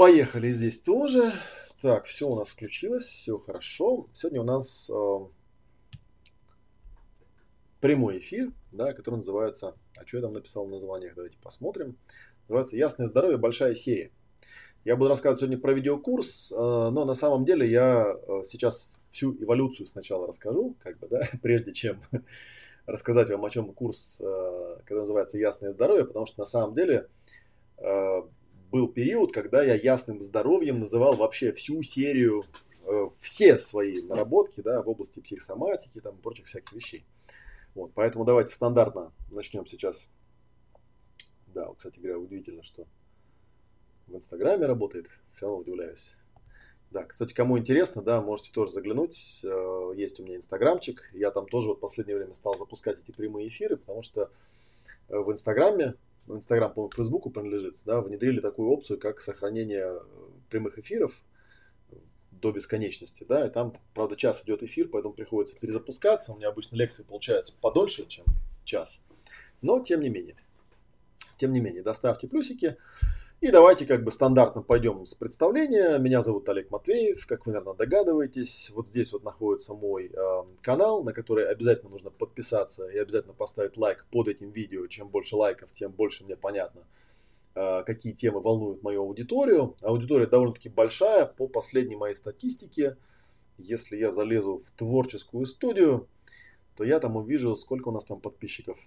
Поехали здесь тоже. Так, все у нас включилось, все хорошо. Сегодня у нас э, прямой эфир, да, который называется, а что я там написал в названиях, давайте посмотрим. Называется «Ясное здоровье. Большая серия». Я буду рассказывать сегодня про видеокурс, э, но на самом деле я э, сейчас всю эволюцию сначала расскажу, как бы, да, прежде чем рассказать вам о чем курс, э, который называется «Ясное здоровье», потому что на самом деле э, был период, когда я ясным здоровьем называл вообще всю серию, э, все свои наработки да, в области психосоматики там, и прочих всяких вещей. Вот, поэтому давайте стандартно начнем сейчас. Да, вот, кстати говоря, удивительно, что в Инстаграме работает. Все равно удивляюсь. Да, кстати, кому интересно, да, можете тоже заглянуть. Э, есть у меня инстаграмчик. Я там тоже вот в последнее время стал запускать эти прямые эфиры, потому что э, в Инстаграме, Инстаграм, по-моему, Фейсбуку принадлежит, да, внедрили такую опцию, как сохранение э, прямых эфиров до бесконечности, да, и там, правда, час идет эфир, поэтому приходится перезапускаться. У меня обычно лекции получаются подольше, чем час, но тем не менее. Тем не менее, доставьте плюсики. И давайте как бы стандартно пойдем с представления. Меня зовут Олег Матвеев, как вы, наверное, догадываетесь. Вот здесь вот находится мой э, канал, на который обязательно нужно подписаться и обязательно поставить лайк под этим видео. Чем больше лайков, тем больше мне понятно, э, какие темы волнуют мою аудиторию. Аудитория довольно-таки большая по последней моей статистике. Если я залезу в творческую студию, то я там увижу, сколько у нас там подписчиков.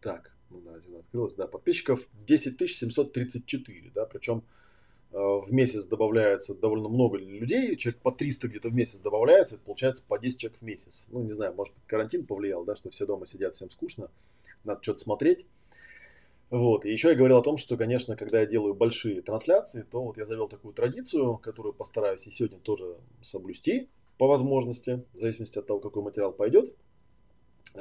Так, ну, да, открылось, да, подписчиков 10 734, да, причем э, в месяц добавляется довольно много людей, человек по 300 где-то в месяц добавляется, это получается по 10 человек в месяц. Ну, не знаю, может карантин повлиял, да, что все дома сидят, всем скучно, надо что-то смотреть. Вот. И еще я говорил о том, что, конечно, когда я делаю большие трансляции, то вот я завел такую традицию, которую постараюсь и сегодня тоже соблюсти по возможности, в зависимости от того, какой материал пойдет. Э,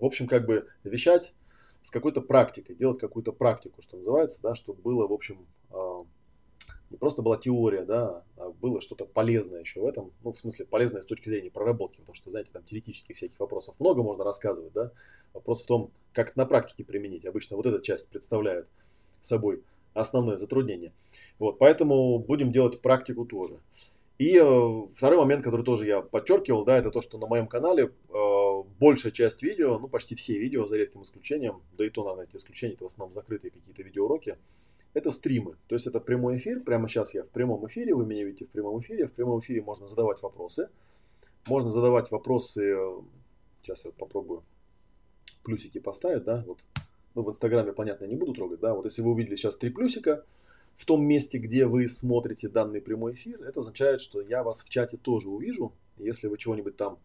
в общем, как бы вещать с какой-то практикой, делать какую-то практику, что называется, да, чтобы было, в общем, не просто была теория, да, а было что-то полезное еще в этом, ну, в смысле, полезное с точки зрения проработки, потому что, знаете, там теоретических всяких вопросов много можно рассказывать, да, вопрос в том, как на практике применить. Обычно вот эта часть представляет собой основное затруднение. Вот, поэтому будем делать практику тоже. И э, второй момент, который тоже я подчеркивал, да, это то, что на моем канале э, большая часть видео, ну почти все видео, за редким исключением, да и то, наверное, эти исключения, это в основном закрытые какие-то видеоуроки, это стримы. То есть это прямой эфир, прямо сейчас я в прямом эфире, вы меня видите в прямом эфире, в прямом эфире можно задавать вопросы. Можно задавать вопросы, сейчас я попробую плюсики поставить, да, вот, ну в инстаграме, понятно, не буду трогать, да, вот если вы увидели сейчас три плюсика, в том месте, где вы смотрите данный прямой эфир, это означает, что я вас в чате тоже увижу. Если вы чего-нибудь там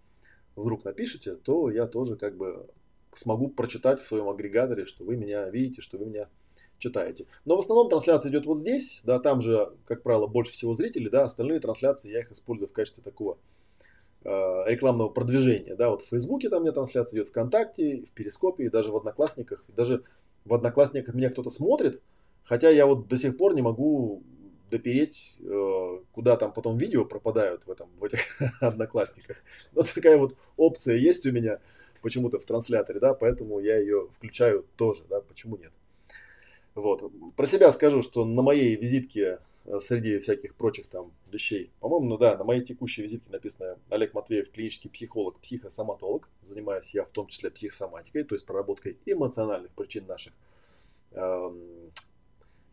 вдруг напишете, то я тоже как бы смогу прочитать в своем агрегаторе, что вы меня видите, что вы меня читаете. Но в основном трансляция идет вот здесь, да, там же, как правило, больше всего зрителей, да, остальные трансляции я их использую в качестве такого э, рекламного продвижения, да, вот в Фейсбуке там у меня трансляция идет, ВКонтакте, в Перископе, и даже в Одноклассниках, и даже в Одноклассниках меня кто-то смотрит, Хотя я вот до сих пор не могу допереть, э, куда там потом видео пропадают в, этом, в этих одноклассниках. Вот такая вот опция есть у меня почему-то в трансляторе, да, поэтому я ее включаю тоже, да, почему нет. Вот. Про себя скажу, что на моей визитке э, среди всяких прочих там вещей, по-моему, ну да, на моей текущей визитке написано Олег Матвеев, клинический психолог, психосоматолог. Занимаюсь я в том числе психосоматикой, то есть проработкой эмоциональных причин наших эм,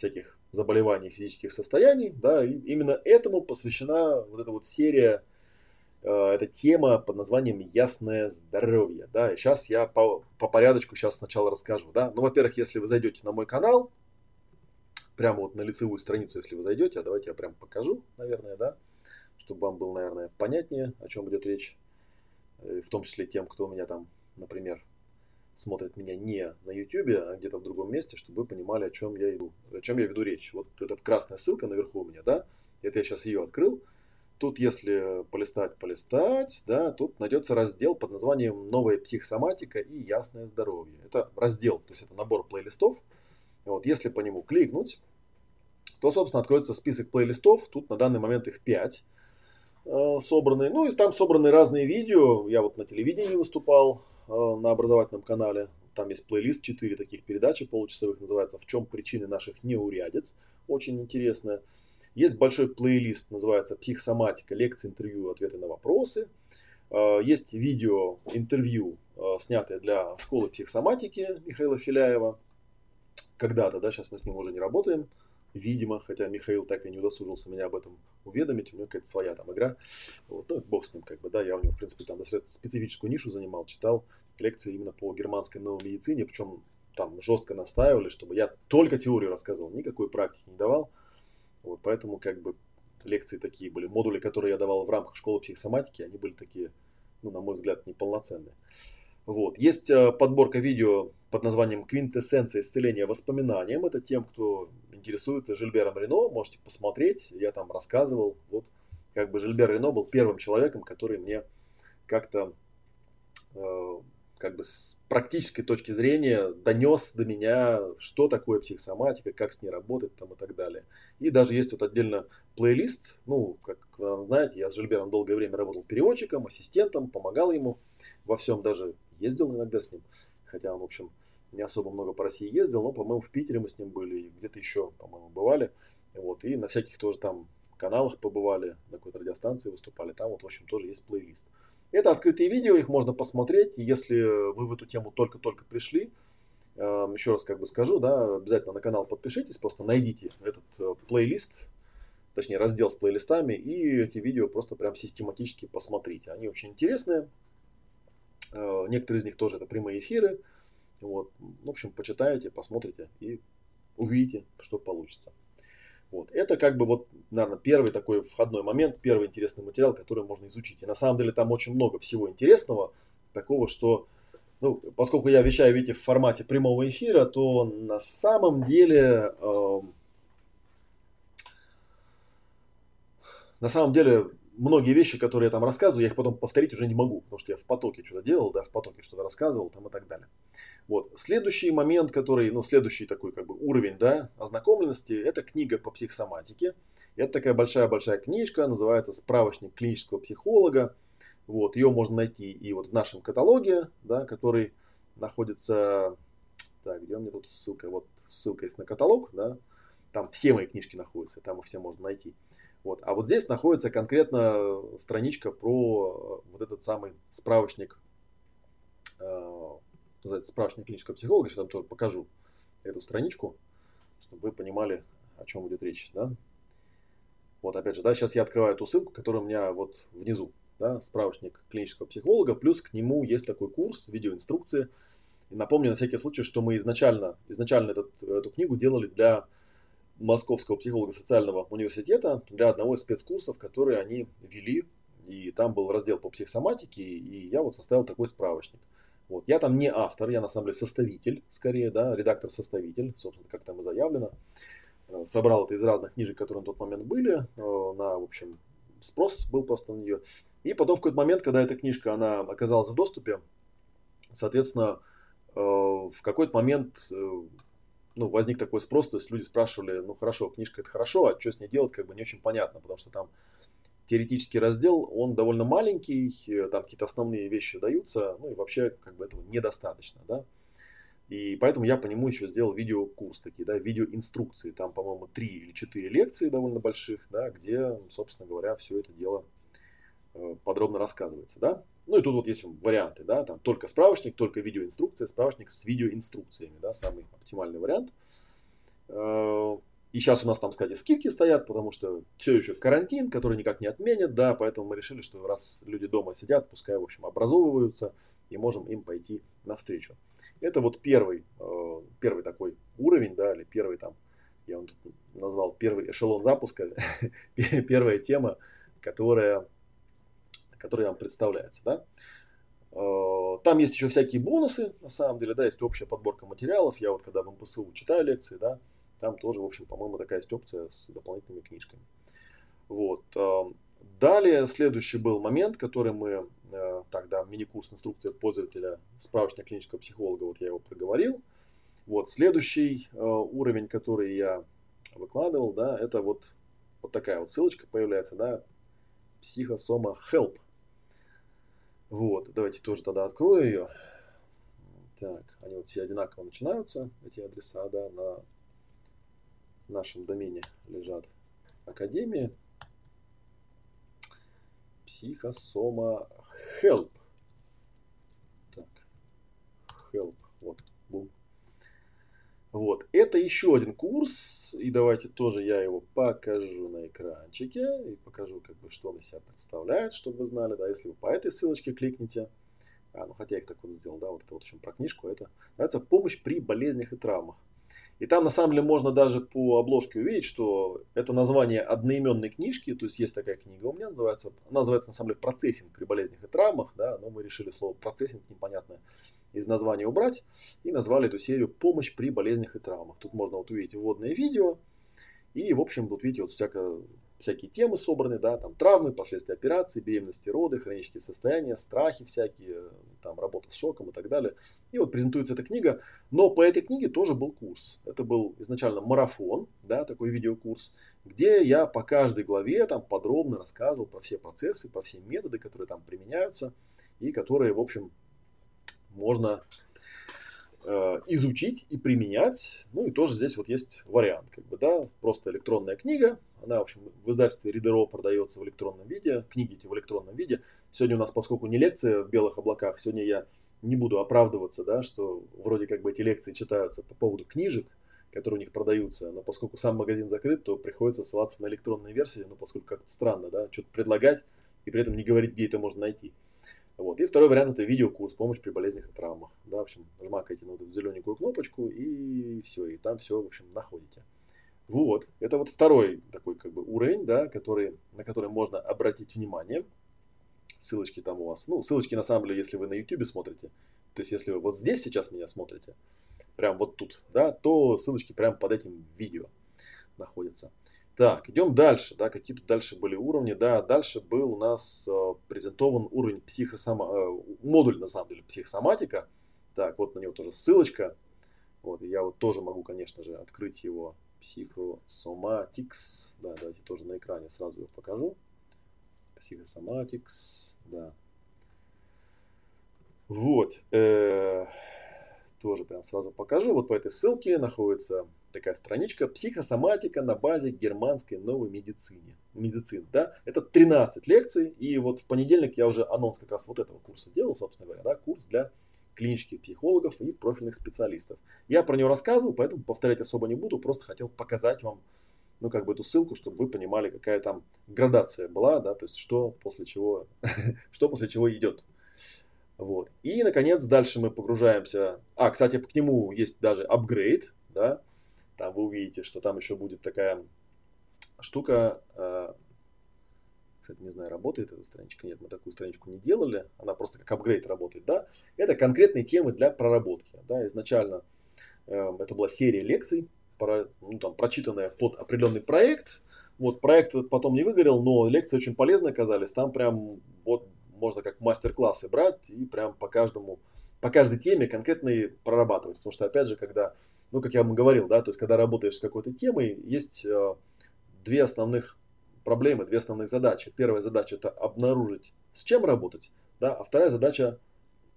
всяких заболеваний, физических состояний, да, и именно этому посвящена вот эта вот серия, э, эта тема под названием «Ясное здоровье», да, и сейчас я по, по порядочку сейчас сначала расскажу, да, ну, во-первых, если вы зайдете на мой канал, прямо вот на лицевую страницу, если вы зайдете, а давайте я прям покажу, наверное, да, чтобы вам было, наверное, понятнее, о чем идет речь, э, в том числе тем, кто у меня там, например, смотрят меня не на YouTube, а где-то в другом месте, чтобы вы понимали, о чем я иду, о чем я веду речь. Вот эта красная ссылка наверху у меня, да, это я сейчас ее открыл. Тут, если полистать, полистать, да, тут найдется раздел под названием «Новая психосоматика и ясное здоровье». Это раздел, то есть это набор плейлистов. Вот, если по нему кликнуть, то, собственно, откроется список плейлистов. Тут на данный момент их 5 э, собраны. Ну, и там собраны разные видео. Я вот на телевидении выступал, на образовательном канале. там есть плейлист, 4 таких передачи получасовых, называется «В чем причины наших неурядиц». Очень интересная. Есть большой плейлист, называется «Психосоматика. Лекции, интервью, ответы на вопросы». Э, есть видео, интервью, э, снятое для школы психосоматики Михаила Филяева. Когда-то, да, сейчас мы с ним уже не работаем, видимо, хотя Михаил так и не удосужился меня об этом уведомить, у него какая-то своя там игра. Вот, ну, бог с ним, как бы, да, я у него, в принципе, там достаточно специфическую нишу занимал, читал лекции именно по германской новой медицине, причем там жестко настаивали, чтобы я только теорию рассказывал, никакой практики не давал. Вот, поэтому как бы лекции такие были. Модули, которые я давал в рамках школы психосоматики, они были такие, ну, на мой взгляд, неполноценные. Вот. Есть э, подборка видео под названием «Квинтэссенция исцеления воспоминанием». Это тем, кто интересуется Жильбером Рено, можете посмотреть. Я там рассказывал. Вот как бы Жильбер Рено был первым человеком, который мне как-то э, как бы с практической точки зрения донес до меня, что такое психосоматика, как с ней работать там и так далее. И даже есть вот отдельно плейлист, ну, как вы знаете, я с Жильбером долгое время работал переводчиком, ассистентом, помогал ему во всем, даже ездил иногда с ним, хотя он, в общем, не особо много по России ездил, но, по-моему, в Питере мы с ним были, и где-то еще, по-моему, бывали, вот, и на всяких тоже там каналах побывали, на какой-то радиостанции выступали, там вот, в общем, тоже есть плейлист. Это открытые видео, их можно посмотреть. Если вы в эту тему только-только пришли, эм, еще раз как бы скажу, да, обязательно на канал подпишитесь, просто найдите этот э, плейлист, точнее раздел с плейлистами, и эти видео просто прям систематически посмотрите. Они очень интересные. Э, некоторые из них тоже это прямые эфиры. Вот. В общем, почитаете, посмотрите и увидите, что получится. Вот. Это как бы вот, наверное, первый такой входной момент, первый интересный материал, который можно изучить. И на самом деле там очень много всего интересного, такого, что, ну, поскольку я вещаю, видите, в формате прямого эфира, то на самом деле, э, на самом деле многие вещи, которые я там рассказываю, я их потом повторить уже не могу, потому что я в потоке что-то делал, да, в потоке что-то рассказывал там и так далее. Вот. Следующий момент, который, ну, следующий такой как бы уровень, да, ознакомленности, это книга по психосоматике. Это такая большая-большая книжка, называется «Справочник клинического психолога». Вот, ее можно найти и вот в нашем каталоге, да, который находится, так, где у меня тут ссылка, вот ссылка есть на каталог, да, там все мои книжки находятся, там их все можно найти. Вот. А вот здесь находится конкретно страничка про вот этот самый справочник, э, справочник клинического психолога, сейчас там тоже покажу эту страничку, чтобы вы понимали, о чем идет речь. Да? Вот опять же, да, сейчас я открываю эту ссылку, которая у меня вот внизу, да, справочник клинического психолога, плюс к нему есть такой курс, видеоинструкции. И напомню на всякий случай, что мы изначально, изначально этот, эту книгу делали для Московского психолого-социального университета для одного из спецкурсов, которые они вели. И там был раздел по психосоматике, и я вот составил такой справочник. Вот. Я там не автор, я на самом деле составитель, скорее, да, редактор-составитель, собственно, как там и заявлено. Э, собрал это из разных книжек, которые на тот момент были, э, на, в общем, спрос был просто на нее. И потом в какой-то момент, когда эта книжка, она оказалась в доступе, соответственно, э, в какой-то момент ну, возник такой спрос, то есть люди спрашивали, ну хорошо, книжка это хорошо, а что с ней делать, как бы не очень понятно, потому что там теоретический раздел, он довольно маленький, э, там какие-то основные вещи даются, ну и вообще как бы этого недостаточно, да. И поэтому я по нему еще сделал видеокурс такие, да, видеоинструкции. Там, по-моему, три или четыре лекции довольно больших, да, где, собственно говоря, все это дело э, подробно рассказывается, да. Ну и тут вот есть варианты, да, там только справочник, только видеоинструкция, справочник с видеоинструкциями, да, самый оптимальный вариант. Э, и сейчас у нас там, кстати, скидки стоят, потому что все еще карантин, который никак не отменят, да, поэтому мы решили, что раз люди дома сидят, пускай, в общем, образовываются, и можем им пойти навстречу. Это вот первый, э, первый такой уровень, да, или первый там, я тут назвал первый эшелон запуска, первая тема, которая который нам представляется. Да? Э, там есть еще всякие бонусы, на самом деле, да, есть общая подборка материалов. Я вот когда в МПСУ читаю лекции, да, там тоже, в общем, по-моему, такая есть опция с дополнительными книжками. Вот. Э, далее, следующий был момент, который мы, э, тогда мини-курс инструкция пользователя справочника клинического психолога, вот я его проговорил. Вот, следующий уровень, который я выкладывал, да, это вот, вот такая вот ссылочка появляется, да, психосома help. Вот, давайте тоже тогда открою ее. Так, они вот все одинаково начинаются, эти адреса, да, на нашем домене лежат. Академия, психосома, help. Так, help, вот, бум. Вот, это еще один курс, и давайте тоже я его покажу на экранчике, и покажу, как бы, что он из себя представляет, чтобы вы знали, да, если вы по этой ссылочке кликните, а, ну хотя я их так вот сделал, да, вот это вот еще про книжку, это называется «Помощь при болезнях и травмах». И там на самом деле можно даже по обложке увидеть, что это название одноименной книжки, то есть есть такая книга у меня, называется, она называется на самом деле «Процессинг при болезнях и травмах», да, но мы решили слово «процессинг» непонятное из названия убрать и назвали эту серию «Помощь при болезнях и травмах». Тут можно вот увидеть вводное видео, и, в общем, тут видите, вот всякое всякие темы собраны, да, там травмы, последствия операции, беременности, роды, хронические состояния, страхи всякие, там работа с шоком и так далее. И вот презентуется эта книга, но по этой книге тоже был курс. Это был изначально марафон, да, такой видеокурс, где я по каждой главе там подробно рассказывал про все процессы, про все методы, которые там применяются и которые, в общем, можно Э, изучить и применять. Ну и тоже здесь вот есть вариант, как бы, да, просто электронная книга. Она, в общем, в издательстве Ридеро продается в электронном виде, книги эти в электронном виде. Сегодня у нас, поскольку не лекция в белых облаках, сегодня я не буду оправдываться, да, что вроде как бы эти лекции читаются по поводу книжек, которые у них продаются, но поскольку сам магазин закрыт, то приходится ссылаться на электронные версии, ну поскольку как-то странно, да, что-то предлагать и при этом не говорить, где это можно найти. Вот. И второй вариант это видеокурс «Помощь при болезнях и травмах». Да, в общем, нажмакаете на эту зелененькую кнопочку и все, и там все, в общем, находите. Вот, это вот второй такой как бы уровень, да, который, на который можно обратить внимание. Ссылочки там у вас, ну, ссылочки на самом деле, если вы на YouTube смотрите, то есть если вы вот здесь сейчас меня смотрите, прям вот тут, да, то ссылочки прям под этим видео находятся. Так, идем дальше. Да, какие тут дальше были уровни? Да, дальше был у нас э, презентован уровень психосома... Э, модуль, на самом деле, психосоматика. Так, вот на него тоже ссылочка. Вот, я вот тоже могу, конечно же, открыть его психосоматикс. Да, давайте тоже на экране сразу его покажу. Психосоматикс, да. Вот, э, тоже прям сразу покажу. Вот по этой ссылке находится такая страничка «Психосоматика на базе германской новой медицины». Медицин, да? Это 13 лекций, и вот в понедельник я уже анонс как раз вот этого курса делал, собственно говоря, да, курс для клинических психологов и профильных специалистов. Я про него рассказывал, поэтому повторять особо не буду, просто хотел показать вам, ну, как бы эту ссылку, чтобы вы понимали, какая там градация была, да, то есть что после чего, что после чего идет. Вот. И, наконец, дальше мы погружаемся. А, кстати, к нему есть даже апгрейд, да, там вы увидите, что там еще будет такая штука. Э, кстати, не знаю, работает эта страничка. Нет, мы такую страничку не делали. Она просто как апгрейд работает. Да? Это конкретные темы для проработки. Да? Изначально э, это была серия лекций, ну, там, прочитанная под определенный проект. Вот проект потом не выгорел, но лекции очень полезные оказались. Там прям вот можно как мастер-классы брать и прям по каждому, по каждой теме конкретные прорабатывать. Потому что, опять же, когда ну, как я вам говорил, да, то есть, когда работаешь с какой-то темой, есть э, две основных проблемы, две основных задачи. Первая задача это обнаружить, с чем работать, да, а вторая задача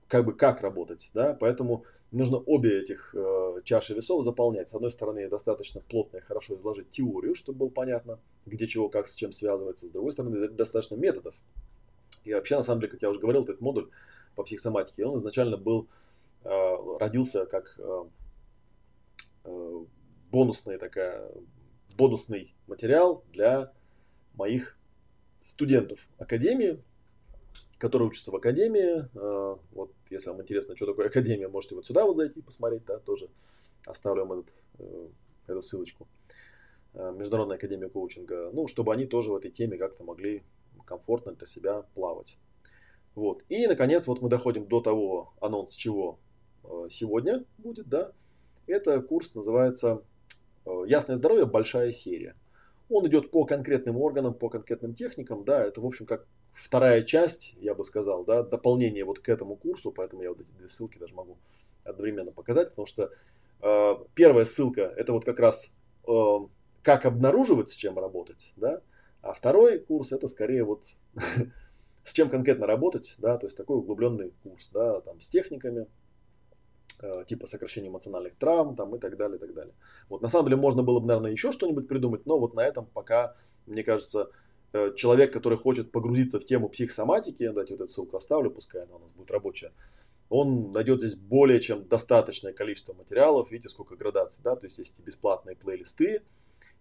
как бы как работать, да, поэтому нужно обе этих э, чаши весов заполнять. С одной стороны, достаточно плотно и хорошо изложить теорию, чтобы было понятно, где чего, как, с чем связывается. С другой стороны, достаточно методов. И вообще, на самом деле, как я уже говорил, этот модуль по психосоматике, он изначально был, э, родился как э, бонусная такая, бонусный материал для моих студентов Академии, которые учатся в Академии. Э, вот, если вам интересно, что такое Академия, можете вот сюда вот зайти посмотреть, да, тоже оставлю вам этот, э, эту ссылочку. Международная Академия коучинга, ну, чтобы они тоже в этой теме как-то могли комфортно для себя плавать. Вот. И, наконец, вот мы доходим до того анонс, чего сегодня будет, да, это курс называется э, «Ясное здоровье. Большая серия». Он идет по конкретным органам, по конкретным техникам. Да, это, в общем, как вторая часть, я бы сказал, да, дополнение вот к этому курсу. Поэтому я вот эти две ссылки даже могу одновременно показать. Потому что э, первая ссылка – это вот как раз э, как обнаруживать, с чем работать. Да? А второй курс – это скорее вот с чем конкретно работать. Да? То есть такой углубленный курс да, там, с техниками, типа сокращения эмоциональных травм там, и так далее, и так далее. Вот, на самом деле можно было бы, наверное, еще что-нибудь придумать, но вот на этом пока, мне кажется, э, человек, который хочет погрузиться в тему психосоматики, дайте вот эту ссылку оставлю, пускай она у нас будет рабочая, он найдет здесь более чем достаточное количество материалов, видите, сколько градаций, да, то есть есть и бесплатные плейлисты,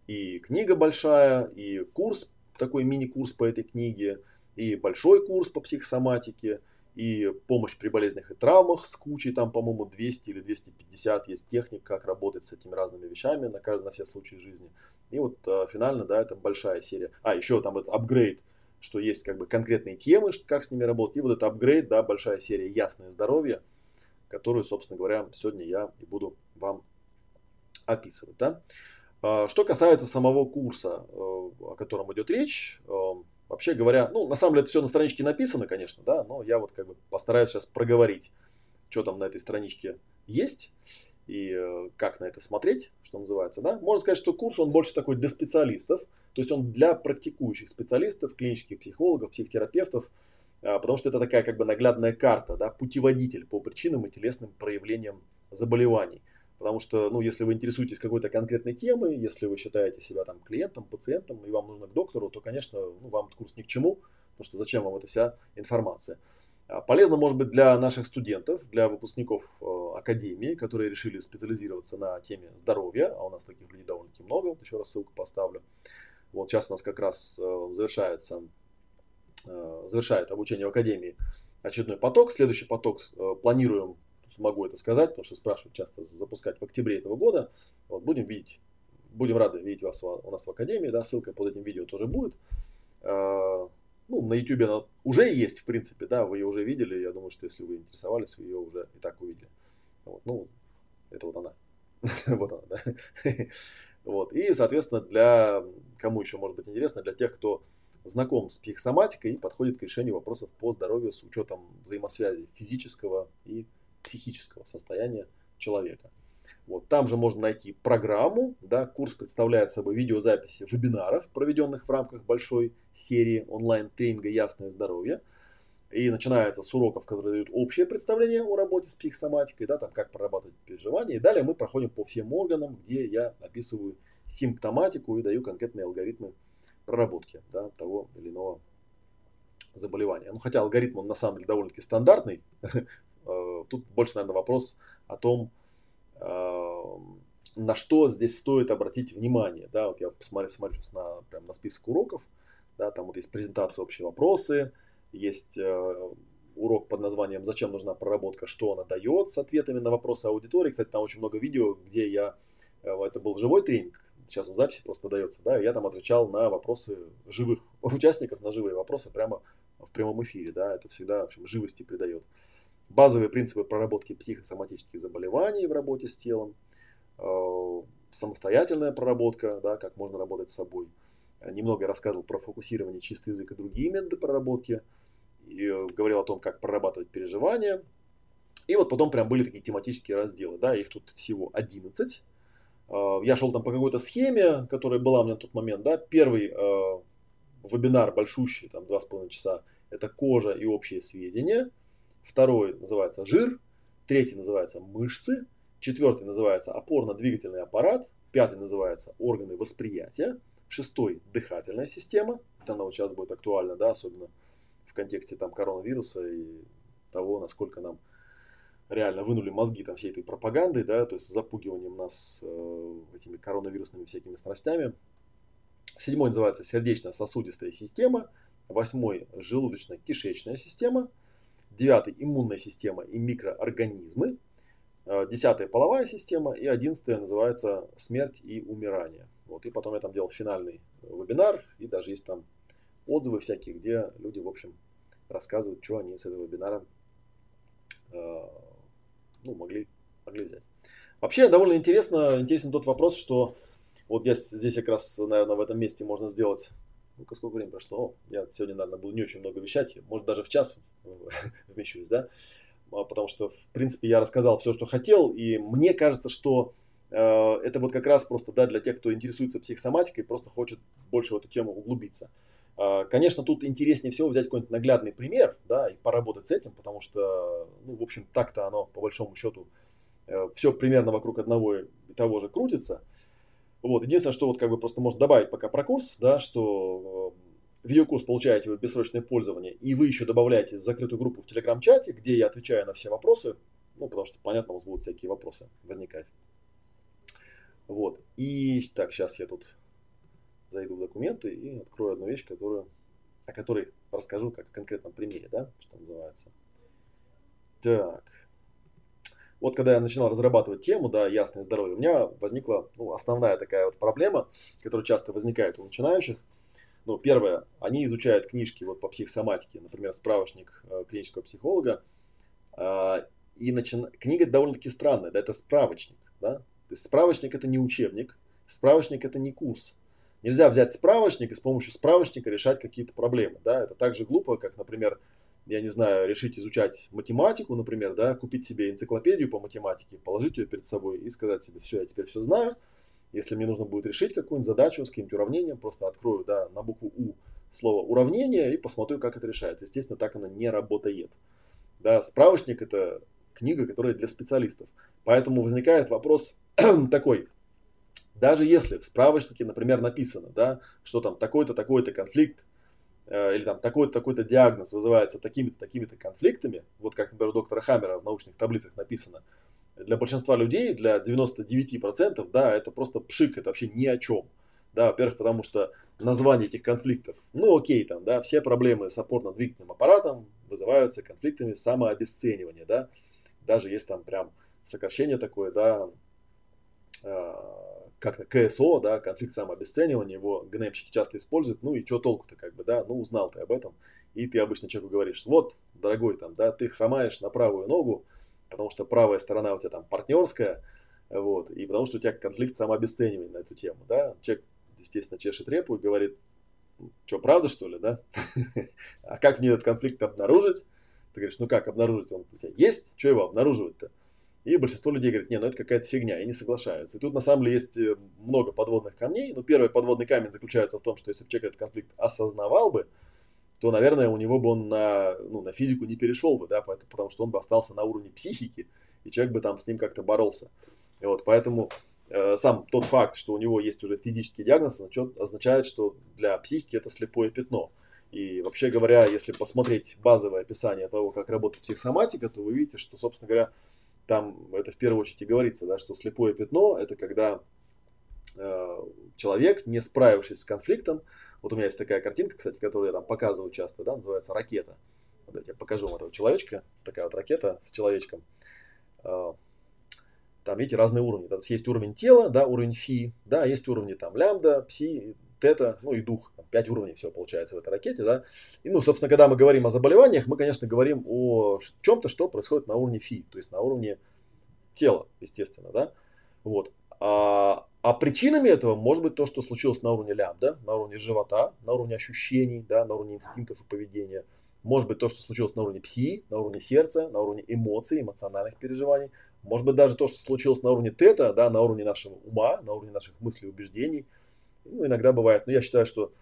и книга большая, и курс, такой мини-курс по этой книге, и большой курс по психосоматике – и помощь при болезнях и травмах с кучей, там, по-моему, 200 или 250 есть техник, как работать с этими разными вещами на, каждый, на все случаи жизни. И вот э, финально, да, это большая серия. А, еще там вот апгрейд, что есть как бы конкретные темы, как с ними работать. И вот это апгрейд, да, большая серия «Ясное здоровье», которую, собственно говоря, сегодня я и буду вам описывать, да. А, что касается самого курса, э, о котором идет речь, э, Вообще говоря, ну, на самом деле это все на страничке написано, конечно, да, но я вот как бы постараюсь сейчас проговорить, что там на этой страничке есть и э, как на это смотреть, что называется, да. Можно сказать, что курс, он больше такой для специалистов, то есть он для практикующих специалистов, клинических психологов, психотерапевтов, э, потому что это такая как бы наглядная карта, да, путеводитель по причинам и телесным проявлениям заболеваний. Потому что, ну, если вы интересуетесь какой-то конкретной темой, если вы считаете себя там клиентом, пациентом, и вам нужно к доктору, то, конечно, ну, вам этот курс ни к чему, потому что зачем вам эта вся информация. А полезно, может быть, для наших студентов, для выпускников э, академии, которые решили специализироваться на теме здоровья, а у нас таких людей довольно-таки много, вот еще раз ссылку поставлю. Вот сейчас у нас как раз э, завершается, э, завершает обучение в академии очередной поток. Следующий поток планируем могу это сказать, потому что спрашивают часто запускать в октябре этого года. Вот, будем видеть, будем рады видеть вас у нас в Академии, да, ссылка под этим видео тоже будет. А, ну, на YouTube она уже есть, в принципе, да, вы ее уже видели, я думаю, что если вы интересовались, вы ее уже и так увидели. Вот, ну, это вот она. вот она, да. вот, и, соответственно, для, кому еще может быть интересно, для тех, кто знаком с психосоматикой и подходит к решению вопросов по здоровью с учетом взаимосвязи физического и психического состояния человека. Вот, там же можно найти программу. Да, курс представляет собой видеозаписи вебинаров, проведенных в рамках большой серии онлайн-тренинга «Ясное здоровье». И начинается с уроков, которые дают общее представление о работе с психосоматикой, да, там как прорабатывать переживания. И далее мы проходим по всем органам, где я описываю симптоматику и даю конкретные алгоритмы проработки да, того или иного заболевания. Ну, хотя алгоритм он на самом деле довольно-таки стандартный, тут больше, наверное, вопрос о том, э, на что здесь стоит обратить внимание. Да, вот я посмотрю, смотрю сейчас на, прям на список уроков. Да, там вот есть презентация, общие вопросы, есть э, урок под названием «Зачем нужна проработка? Что она дает?» с ответами на вопросы аудитории. Кстати, там очень много видео, где я... Это был живой тренинг, сейчас он в записи просто дается, да, я там отвечал на вопросы живых участников, на живые вопросы прямо в прямом эфире, да, это всегда, в общем, живости придает базовые принципы проработки психосоматических заболеваний в работе с телом, э, самостоятельная проработка, да, как можно работать с собой. Немного я рассказывал про фокусирование, чистый язык и другие методы проработки. И э, говорил о том, как прорабатывать переживания. И вот потом прям были такие тематические разделы. Да, их тут всего 11. Э, я шел там по какой-то схеме, которая была у меня на тот момент. Да. Первый вебинар большущий, там 2,5 часа, это кожа и общие сведения – второй называется жир, третий называется мышцы, четвертый называется опорно-двигательный аппарат, пятый называется органы восприятия, шестой дыхательная система, это она вот сейчас будет актуальна, да, особенно в контексте там коронавируса и того, насколько нам реально вынули мозги там всей этой пропаганды, да, то есть запугиванием нас э, этими коронавирусными всякими страстями. Седьмой называется сердечно-сосудистая система, восьмой желудочно-кишечная система – девятый иммунная система и микроорганизмы, э, десятая половая система и одиннадцатая называется смерть и умирание. Вот, и потом я там делал финальный вебинар, и даже есть там отзывы всякие, где люди, в общем, рассказывают, что они с этого вебинара э, ну, могли, могли взять. Вообще довольно интересно, интересен тот вопрос, что вот я здесь как раз, наверное, в этом месте можно сделать ну-ка, сколько времени прошло? я сегодня, наверное, буду не очень много вещать. Может, даже в час вмещусь, да? А, потому что, в принципе, я рассказал все, что хотел. И мне кажется, что э, это вот как раз просто, да, для тех, кто интересуется психосоматикой, просто хочет больше в эту тему углубиться. Э, конечно, тут интереснее всего взять какой-нибудь наглядный пример, да, и поработать с этим, потому что, ну, в общем, так-то оно, по большому счету, э, все примерно вокруг одного и того же крутится. Вот. Единственное, что вот как бы просто можно добавить пока про курс, да, что э, видеокурс получаете вы бессрочное пользование, и вы еще добавляете закрытую группу в телеграм-чате, где я отвечаю на все вопросы, ну, потому что, понятно, у вас будут всякие вопросы возникать. Вот. И так, сейчас я тут зайду в документы и открою одну вещь, которую, о которой расскажу как о конкретном примере, да, что называется. Так. Вот когда я начинал разрабатывать тему, да, ясное здоровье, у меня возникла ну, основная такая вот проблема, которая часто возникает у начинающих. Ну, первое, они изучают книжки вот по психосоматике, например, справочник э, клинического психолога, э, и начи... книга довольно-таки странная, да, это справочник, да, то есть справочник это не учебник, справочник это не курс. Нельзя взять справочник и с помощью справочника решать какие-то проблемы. Да? Это так же глупо, как, например, я не знаю, решить изучать математику, например, да, купить себе энциклопедию по математике, положить ее перед собой и сказать себе, все, я теперь все знаю. Если мне нужно будет решить какую-нибудь задачу с каким-нибудь уравнением, просто открою да, на букву У слово уравнение и посмотрю, как это решается. Естественно, так оно не работает. Да, справочник это книга, которая для специалистов. Поэтому возникает вопрос такой, даже если в справочнике, например, написано, да, что там такой-то, такой-то конфликт, э, или там такой-то, такой-то диагноз вызывается такими-то, такими-то конфликтами, вот как, например, у доктора Хаммера в научных таблицах написано, для большинства людей, для 99%, да, это просто пшик, это вообще ни о чем. Да, во-первых, потому что название этих конфликтов, ну окей, там, да, все проблемы с опорно-двигательным аппаратом вызываются конфликтами самообесценивания, да, даже есть там прям сокращение такое, да, э, как-то КСО, да, конфликт самообесценивания, его ГНМщики часто используют, ну и что толку-то, как бы, да, ну узнал ты об этом, и ты обычно человеку говоришь, вот, дорогой, там, да, ты хромаешь на правую ногу, потому что правая сторона у тебя там партнерская, вот, и потому что у тебя конфликт самообесценивания на эту тему, да, человек, естественно, чешет репу и говорит, что, правда, что ли, да? А как мне этот конфликт обнаружить? Ты говоришь, ну как обнаружить? Он у тебя есть? Что его обнаруживать-то? И большинство людей говорит, не, ну это какая-то фигня, и не соглашаются. И тут на самом деле есть э, много подводных камней. Но первый подводный камень заключается в том, что если бы человек этот конфликт осознавал бы, то, наверное, у него бы он на, ну, на физику не перешел бы, да, потому что он бы остался на уровне психики, и человек бы там с ним как-то боролся. И вот, поэтому э, сам тот факт, что у него есть уже физический диагноз, означает, что для психики это слепое пятно. И вообще говоря, если посмотреть базовое описание того, как работает психосоматика, то вы видите, что, собственно говоря, там это в первую очередь и говорится, да, что слепое пятно это когда э, человек, не справившись с конфликтом, вот у меня есть такая картинка, кстати, которую я там показываю часто, да, называется ракета. Вот я покажу вам этого человечка, такая вот ракета с человечком. Э, там, видите, разные уровни. То есть уровень тела, да, уровень фи, да, есть уровни там лямбда, пси, тета, ну и дух. Там, 5 уровней всего получается в этой ракете, да. И, ну, собственно, когда мы говорим о заболеваниях, мы, конечно, говорим о чем-то, что происходит на уровне фи, то есть на уровне тела, естественно, да. Вот. А, а причинами этого может быть то, что случилось на уровне лямбда, на уровне живота, на уровне ощущений, да, на уровне инстинктов и поведения. Может быть то, что случилось на уровне пси, на уровне сердца, на уровне эмоций, эмоциональных переживаний. Может быть даже то, что случилось на уровне тета, да, на уровне нашего ума, на уровне наших мыслей убеждений – ну, иногда бывает. Но я считаю, что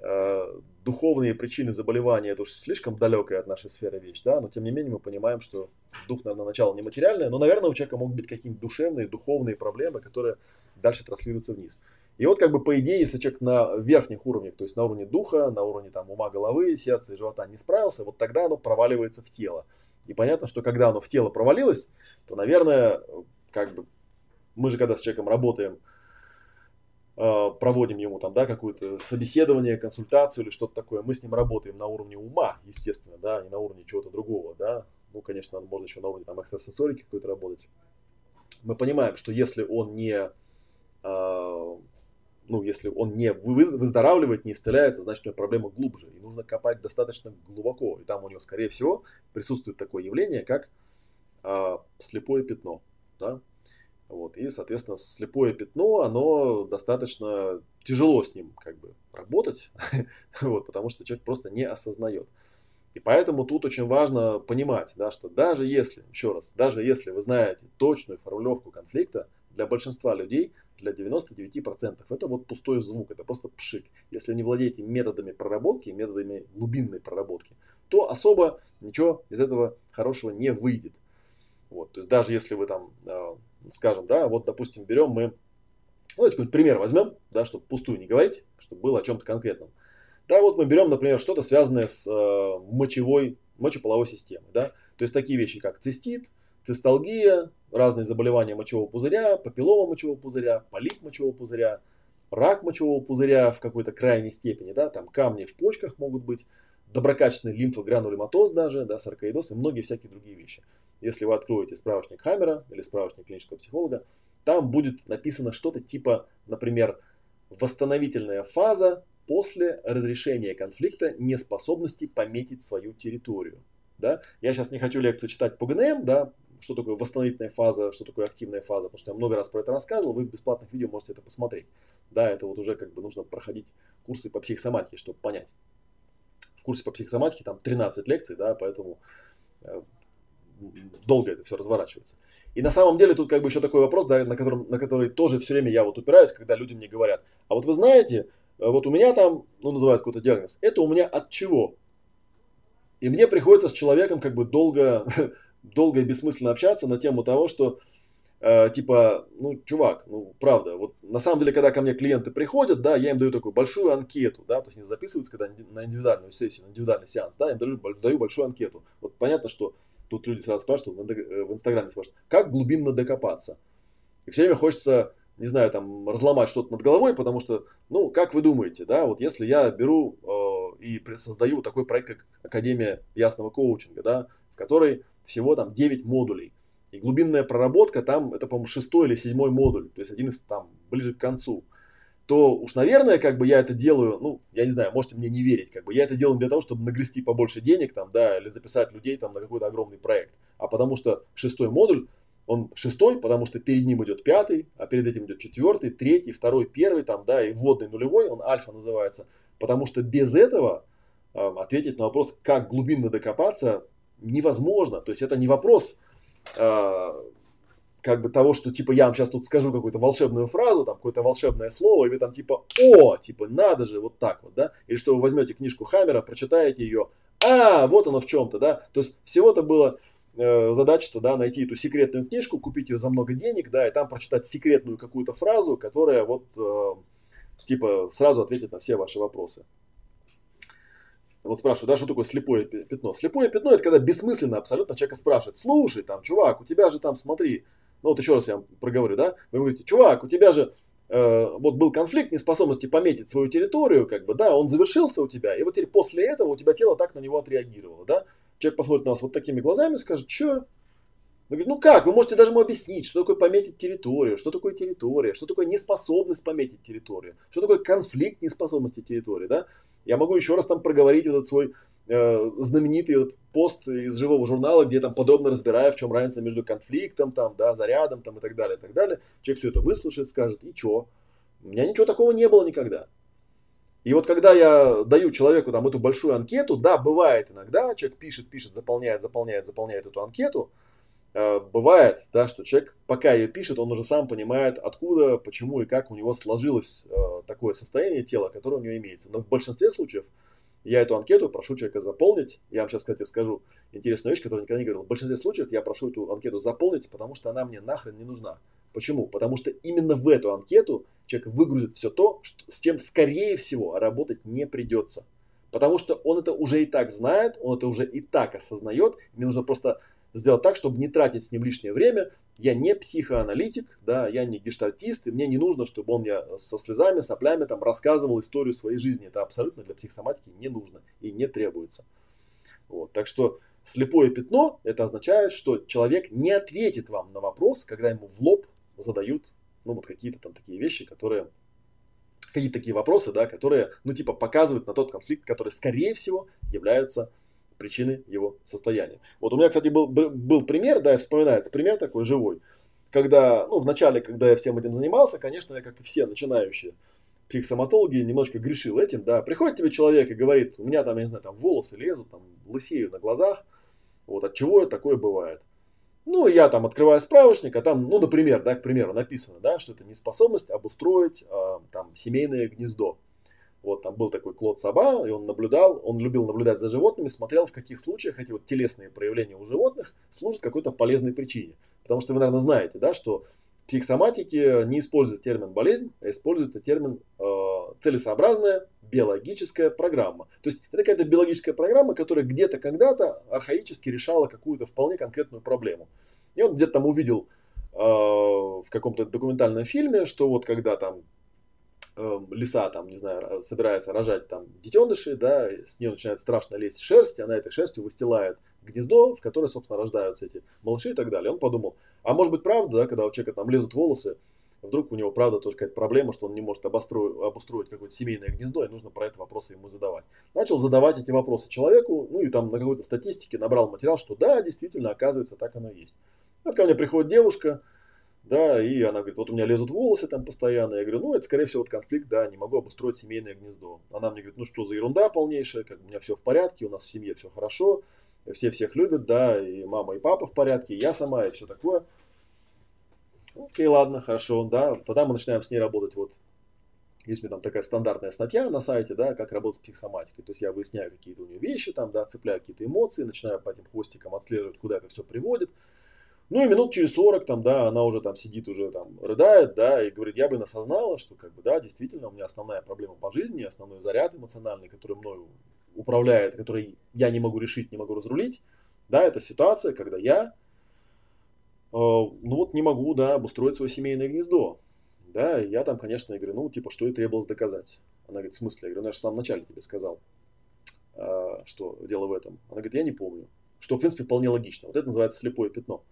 э, духовные причины заболевания это уж слишком далекая от нашей сферы вещь, да, но тем не менее мы понимаем, что дух, наверное, начало не материальное, но, наверное, у человека могут быть какие-то душевные, духовные проблемы, которые дальше транслируются вниз. И вот как бы по идее, если человек на верхних уровнях, то есть на уровне духа, на уровне там ума головы, сердца и живота не справился, вот тогда оно проваливается в тело. И понятно, что когда оно в тело провалилось, то, наверное, как бы мы же когда с человеком работаем, Э, проводим ему там, да, какое-то собеседование, консультацию или что-то такое, мы с ним работаем на уровне ума, естественно, да, не на уровне чего-то другого, да, ну, конечно, можно еще на уровне там экстрасенсорики какой-то работать. Мы понимаем, что если он не, ну, если он не выздоравливает, не исцеляется, значит, у него проблема глубже, и нужно копать достаточно глубоко, и там у него, скорее всего, присутствует такое явление, как э, слепое пятно, да, вот, и, соответственно, слепое пятно, оно достаточно тяжело с ним как бы работать, вот, потому что человек просто не осознает. И поэтому тут очень важно понимать, да, что даже если, еще раз, даже если вы знаете точную формулировку конфликта, для большинства людей, для 99%, это вот пустой звук, это просто пшик. Если не владеете методами проработки, методами глубинной проработки, то особо ничего из этого хорошего не выйдет. Вот, то есть даже если вы там, э, скажем, да, вот, допустим, берем мы, ну, давайте какой-нибудь пример возьмем, да, чтобы пустую не говорить, чтобы было о чем-то конкретном. Да, вот мы берем, например, что-то связанное с э, мочевой, мочеполовой системой, да, то есть такие вещи, как цистит, цисталгия, разные заболевания мочевого пузыря, папиллома мочевого пузыря, полип мочевого пузыря, рак мочевого пузыря в какой-то крайней степени, да, там камни в почках могут быть, доброкачественный лимфогранулематоз даже, да, саркоидоз и многие всякие другие вещи. Если вы откроете справочник Хаммера или справочник клинического психолога, там будет написано что-то типа, например, восстановительная фаза после разрешения конфликта неспособности пометить свою территорию. Да? Я сейчас не хочу лекцию читать по ГНМ, да, что такое восстановительная фаза, что такое активная фаза, потому что я много раз про это рассказывал, вы в бесплатных видео можете это посмотреть. Да, это вот уже как бы нужно проходить курсы по психосоматике, чтобы понять. В курсе по психосоматике там 13 лекций, да, поэтому э, долго это все разворачивается. И на самом деле тут как бы еще такой вопрос, да, на, котором, на который тоже все время я вот упираюсь, когда люди мне говорят, а вот вы знаете, э, вот у меня там, ну, называют какой-то диагноз, это у меня от чего? И мне приходится с человеком как бы долго, долго и бессмысленно общаться на тему того, что э, типа, ну, чувак, ну, правда, вот на самом деле, когда ко мне клиенты приходят, да, я им даю такую большую анкету, да, то есть они записываются, когда на индивидуальную сессию, на индивидуальный сеанс, да, я им даю, даю большую анкету. Вот понятно, что тут люди сразу спрашивают, в э, Инстаграме спрашивают, как глубинно докопаться? И все время хочется, не знаю, там, разломать что-то над головой, потому что, ну, как вы думаете, да, вот если я беру э, и создаю такой проект, как Академия ясного коучинга, да, в которой всего там 9 модулей, и глубинная проработка там, это, по-моему, шестой или седьмой модуль, то есть один из там ближе к концу то уж, наверное, как бы я это делаю, ну, я не знаю, можете мне не верить, как бы я это делаю для того, чтобы нагрести побольше денег там, да, или записать людей там на какой-то огромный проект. А потому что шестой модуль, он шестой, потому что перед ним идет пятый, а перед этим идет четвертый, третий, второй, первый, там, да, и вводный нулевой, он альфа называется. Потому что без этого э, ответить на вопрос, как глубинно докопаться, невозможно. То есть это не вопрос э, как бы того, что типа я вам сейчас тут скажу какую-то волшебную фразу, там какое-то волшебное слово, и вы там типа о, типа надо же, вот так вот, да, или что вы возьмете книжку Хаммера, прочитаете ее, а, вот оно в чем-то, да, то есть всего-то было э, задача-то, да, найти эту секретную книжку, купить ее за много денег, да, и там прочитать секретную какую-то фразу, которая вот э, типа сразу ответит на все ваши вопросы. Вот спрашиваю, да, что такое слепое пятно? Слепое пятно это когда бессмысленно абсолютно человека спрашивает, слушай, там, чувак, у тебя же там, смотри, ну вот еще раз я вам проговорю, да, вы говорите, чувак, у тебя же э, вот был конфликт неспособности пометить свою территорию, как бы, да, он завершился у тебя, и вот теперь после этого у тебя тело так на него отреагировало, да. Человек посмотрит на вас вот такими глазами и скажет, что? Говорит, ну как, вы можете даже ему объяснить, что такое пометить территорию, что такое территория, что такое неспособность пометить территорию, что такое конфликт неспособности территории, да. Я могу еще раз там проговорить вот этот свой Э, знаменитый вот пост из живого журнала, где там подробно разбираю, в чем разница между конфликтом, там, да, зарядом там, и так далее, и так далее. Человек все это выслушает, скажет, и что? У меня ничего такого не было никогда. И вот когда я даю человеку там эту большую анкету, да, бывает иногда, человек пишет, пишет, заполняет, заполняет, заполняет эту анкету, бывает, да, что человек, пока ее пишет, он уже сам понимает, откуда, почему и как у него сложилось э, такое состояние тела, которое у него имеется. Но в большинстве случаев я эту анкету прошу человека заполнить. Я вам сейчас, кстати, скажу интересную вещь, которую никогда не говорил. В большинстве случаев я прошу эту анкету заполнить, потому что она мне нахрен не нужна. Почему? Потому что именно в эту анкету человек выгрузит все то, что, с чем, скорее всего, работать не придется. Потому что он это уже и так знает, он это уже и так осознает. Мне нужно просто сделать так, чтобы не тратить с ним лишнее время. Я не психоаналитик, да, я не гештальтист, и мне не нужно, чтобы он мне со слезами, соплями там рассказывал историю своей жизни. Это абсолютно для психосоматики не нужно и не требуется. Вот, так что слепое пятно, это означает, что человек не ответит вам на вопрос, когда ему в лоб задают ну, вот какие-то там такие вещи, которые какие-то такие вопросы, да, которые, ну, типа, показывают на тот конфликт, который, скорее всего, является причины его состояния. Вот у меня, кстати, был, был пример, да, вспоминается пример такой живой, когда, ну, в начале, когда я всем этим занимался, конечно, я, как и все начинающие психосоматологи, немножко грешил этим, да, приходит тебе человек и говорит, у меня там, я не знаю, там волосы лезут, там лысею на глазах, вот от чего такое бывает. Ну, я там открываю справочник, а там, ну, например, да, к примеру, написано, да, что это неспособность обустроить э, там семейное гнездо. Вот там был такой Клод Саба, и он наблюдал, он любил наблюдать за животными, смотрел, в каких случаях эти вот телесные проявления у животных служат какой-то полезной причине. Потому что вы, наверное, знаете, да, что в психосоматике не используется термин болезнь, а используется термин э, целесообразная биологическая программа. То есть это какая-то биологическая программа, которая где-то когда-то архаически решала какую-то вполне конкретную проблему. И он где-то там увидел э, в каком-то документальном фильме, что вот когда там э, лиса там, не знаю, собирается рожать там детеныши, да, с нее начинает страшно лезть шерсть, она этой шерстью выстилает гнездо, в которое, собственно, рождаются эти малыши и так далее. Он подумал, а может быть правда, да, когда у человека там лезут волосы, вдруг у него правда тоже какая-то проблема, что он не может обостроить, обустроить какое-то семейное гнездо, и нужно про это вопросы ему задавать. Начал задавать эти вопросы человеку, ну и там на какой-то статистике набрал материал, что да, действительно, оказывается, так оно и есть. Вот ко мне приходит девушка, да, и она говорит, вот у меня лезут волосы там постоянно. Я говорю, ну, это, скорее всего, вот конфликт, да, не могу обустроить семейное гнездо. Она мне говорит, ну, что за ерунда полнейшая, как у меня все в порядке, у нас в семье все хорошо, все всех любят, да, и мама, и папа в порядке, и я сама, и все такое. Окей, ладно, хорошо, да, тогда мы начинаем с ней работать, вот, есть у меня там такая стандартная статья на сайте, да, как работать с психосоматикой. То есть я выясняю какие-то у нее вещи, там, да, цепляю какие-то эмоции, начинаю по этим хвостикам отслеживать, куда это все приводит. Ну и минут через 40, там, да, она уже там сидит, уже там рыдает, да, и говорит, я бы осознала, что, как бы, да, действительно, у меня основная проблема по жизни, основной заряд эмоциональный, который мною управляет, который я не могу решить, не могу разрулить, да, это ситуация, когда я, э, ну вот не могу, да, обустроить свое семейное гнездо, да, и я там, конечно, я говорю, ну, типа, что и требовалось доказать. Она говорит, в смысле? Я говорю, ну, я же в самом начале тебе сказал, э, что дело в этом. Она говорит, я не помню. Что, в принципе, вполне логично. Вот это называется слепое пятно.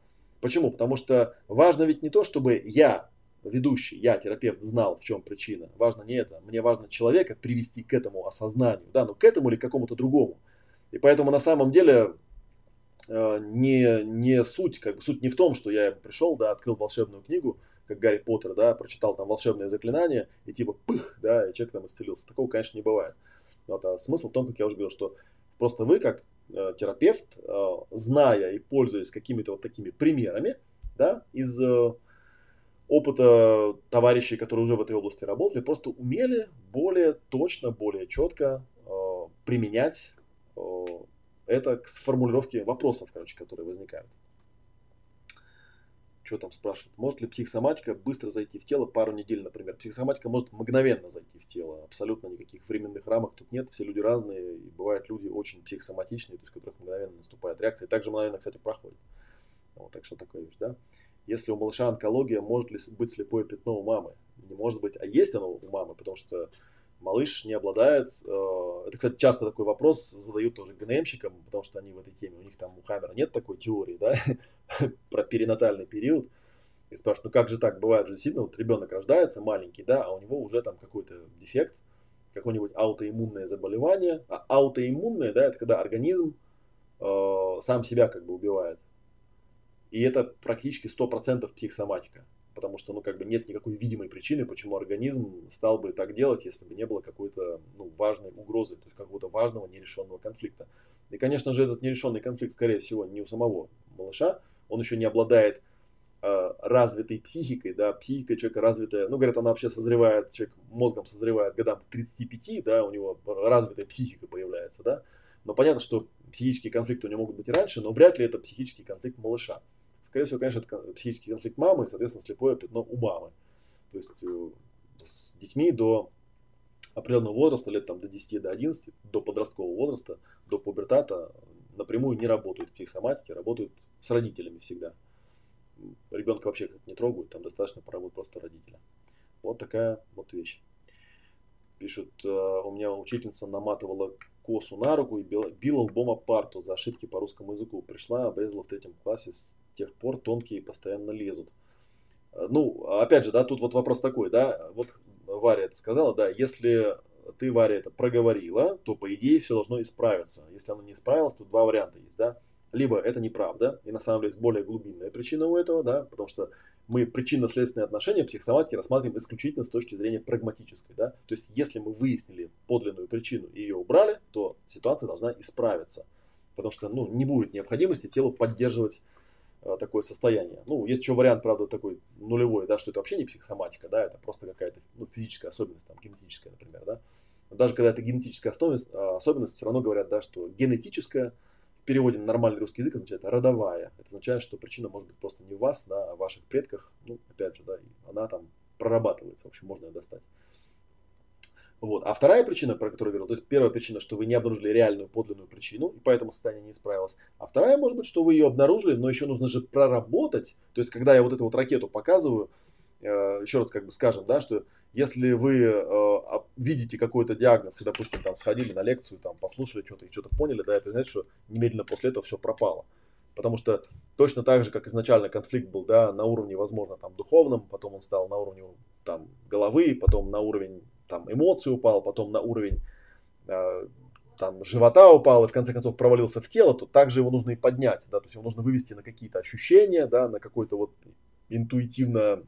Почему? Потому что важно ведь не то, чтобы я, ведущий, я, терапевт, знал, в чем причина. Важно не это. Мне важно человека привести к этому осознанию. Да, ну к этому или к какому-то другому. И поэтому на самом деле э, не, не суть, как бы суть не в том, что я пришел, да, открыл волшебную книгу, как Гарри Поттер, да, прочитал там волшебное заклинание и типа пых, да, и человек там исцелился. Такого, конечно, не бывает. Вот, а смысл в том, как я уже говорил, что просто вы как терапевт, э, зная и пользуясь какими-то вот такими примерами, да, из э, опыта товарищей, которые уже в этой области работали, просто умели более точно, более четко применять это к формулировке вопросов, короче, которые возникают что там спрашивают, может ли психосоматика быстро зайти в тело, пару недель, например. Психосоматика может мгновенно зайти в тело, абсолютно никаких временных рамок тут нет, все люди разные, и бывают люди очень психосоматичные, то есть у которых мгновенно наступает реакция, и также мгновенно, кстати, проходит. Вот, так что такое вещь, да. Если у малыша онкология, может ли быть слепое пятно у мамы? Не может быть, а есть оно у мамы, потому что малыш не обладает... Э, это, кстати, часто такой вопрос задают тоже ГНМщикам, потому что они в этой теме, у них там у Хаммера нет такой теории, да, про перинатальный период. И спрашивают, ну как же так бывает же действительно, вот ребенок рождается маленький, да, а у него уже там какой-то дефект, какое-нибудь аутоиммунное заболевание. А аутоиммунное, да, это когда организм э, сам себя как бы убивает. И это практически 100% психосоматика потому что, ну, как бы нет никакой видимой причины, почему организм стал бы так делать, если бы не было какой-то, ну, важной угрозы, то есть какого-то важного нерешенного конфликта. И, конечно же, этот нерешенный конфликт, скорее всего, не у самого малыша, он еще не обладает э, развитой психикой, да, психика человека развитая, ну, говорят, она вообще созревает, человек мозгом созревает годам к 35, да, у него развитая психика появляется, да, но понятно, что психические конфликты у него могут быть и раньше, но вряд ли это психический конфликт малыша. Скорее всего, конечно, это психический конфликт мамы и, соответственно, слепое пятно у мамы. То есть э, с детьми до определенного возраста, лет там до 10, до 11, до подросткового возраста, до пубертата напрямую не работают в психосоматике, работают с родителями всегда. Ребенка вообще, кстати, не трогают, там достаточно поработать просто родителя. Вот такая вот вещь. Пишут, э, у меня учительница наматывала косу на руку и била, била лбом парту за ошибки по русскому языку. Пришла, обрезала в третьем классе тех пор тонкие постоянно лезут. Э, ну, опять же, да, тут вот вопрос такой, да, вот Варя это сказала, да, если ты, Варя, это проговорила, то, по идее, все должно исправиться. Если оно не исправилось, то два варианта есть, да. Либо это неправда, и на самом деле есть более глубинная причина у этого, да, потому что мы причинно-следственные отношения психосоматики рассматриваем исключительно с точки зрения прагматической, да. То есть, если мы выяснили подлинную причину и ее убрали, то ситуация должна исправиться. Потому что, ну, не будет необходимости телу поддерживать такое состояние. Ну, есть еще вариант, правда, такой нулевой, да, что это вообще не психосоматика, да, это просто какая-то ну, физическая особенность, там, генетическая, например, да. даже когда это генетическая особенность, а, особенность, все равно говорят, да, что генетическая в переводе на нормальный русский язык означает родовая. Это означает, что причина может быть просто не в вас, да, а в ваших предках. Ну, опять же, да, она там прорабатывается, в общем, можно ее достать. Вот. А вторая причина, про которую я говорил, то есть первая причина, что вы не обнаружили реальную подлинную причину, и поэтому состояние не исправилось. А вторая, может быть, что вы ее обнаружили, но еще нужно же проработать. То есть, когда я вот эту вот ракету показываю, э, еще раз как бы скажем, да, что если вы э, видите какой-то диагноз и, допустим, там сходили на лекцию, там послушали что-то и что-то поняли, да, это значит, что немедленно после этого все пропало. Потому что точно так же, как изначально конфликт был, да, на уровне, возможно, там духовном, потом он стал на уровне там головы, потом на уровень там эмоций упал, потом на уровень э, там живота упал и в конце концов провалился в тело, то также его нужно и поднять, да, то есть его нужно вывести на какие-то ощущения, да, на какой-то вот интуитивно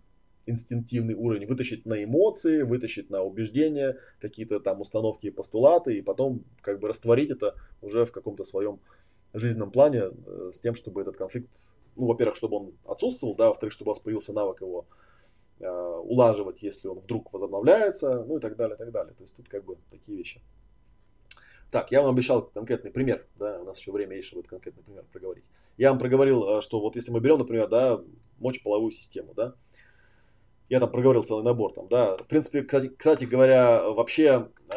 инстинктивный уровень, вытащить на эмоции, вытащить на убеждения, какие-то там установки и постулаты, и потом как бы растворить это уже в каком-то своем жизненном плане э, с тем, чтобы этот конфликт, ну, во-первых, чтобы он отсутствовал, да, во-вторых, чтобы у вас появился навык его улаживать, если он вдруг возобновляется, ну и так далее, и так далее. То есть тут как бы такие вещи. Так, я вам обещал конкретный пример, да, у нас еще время есть, чтобы этот конкретный пример проговорить. Я вам проговорил, э, что вот если мы берем, например, да, мочеполовую систему, да, я там проговорил целый набор там, да. В принципе, кстати, кстати говоря, вообще э,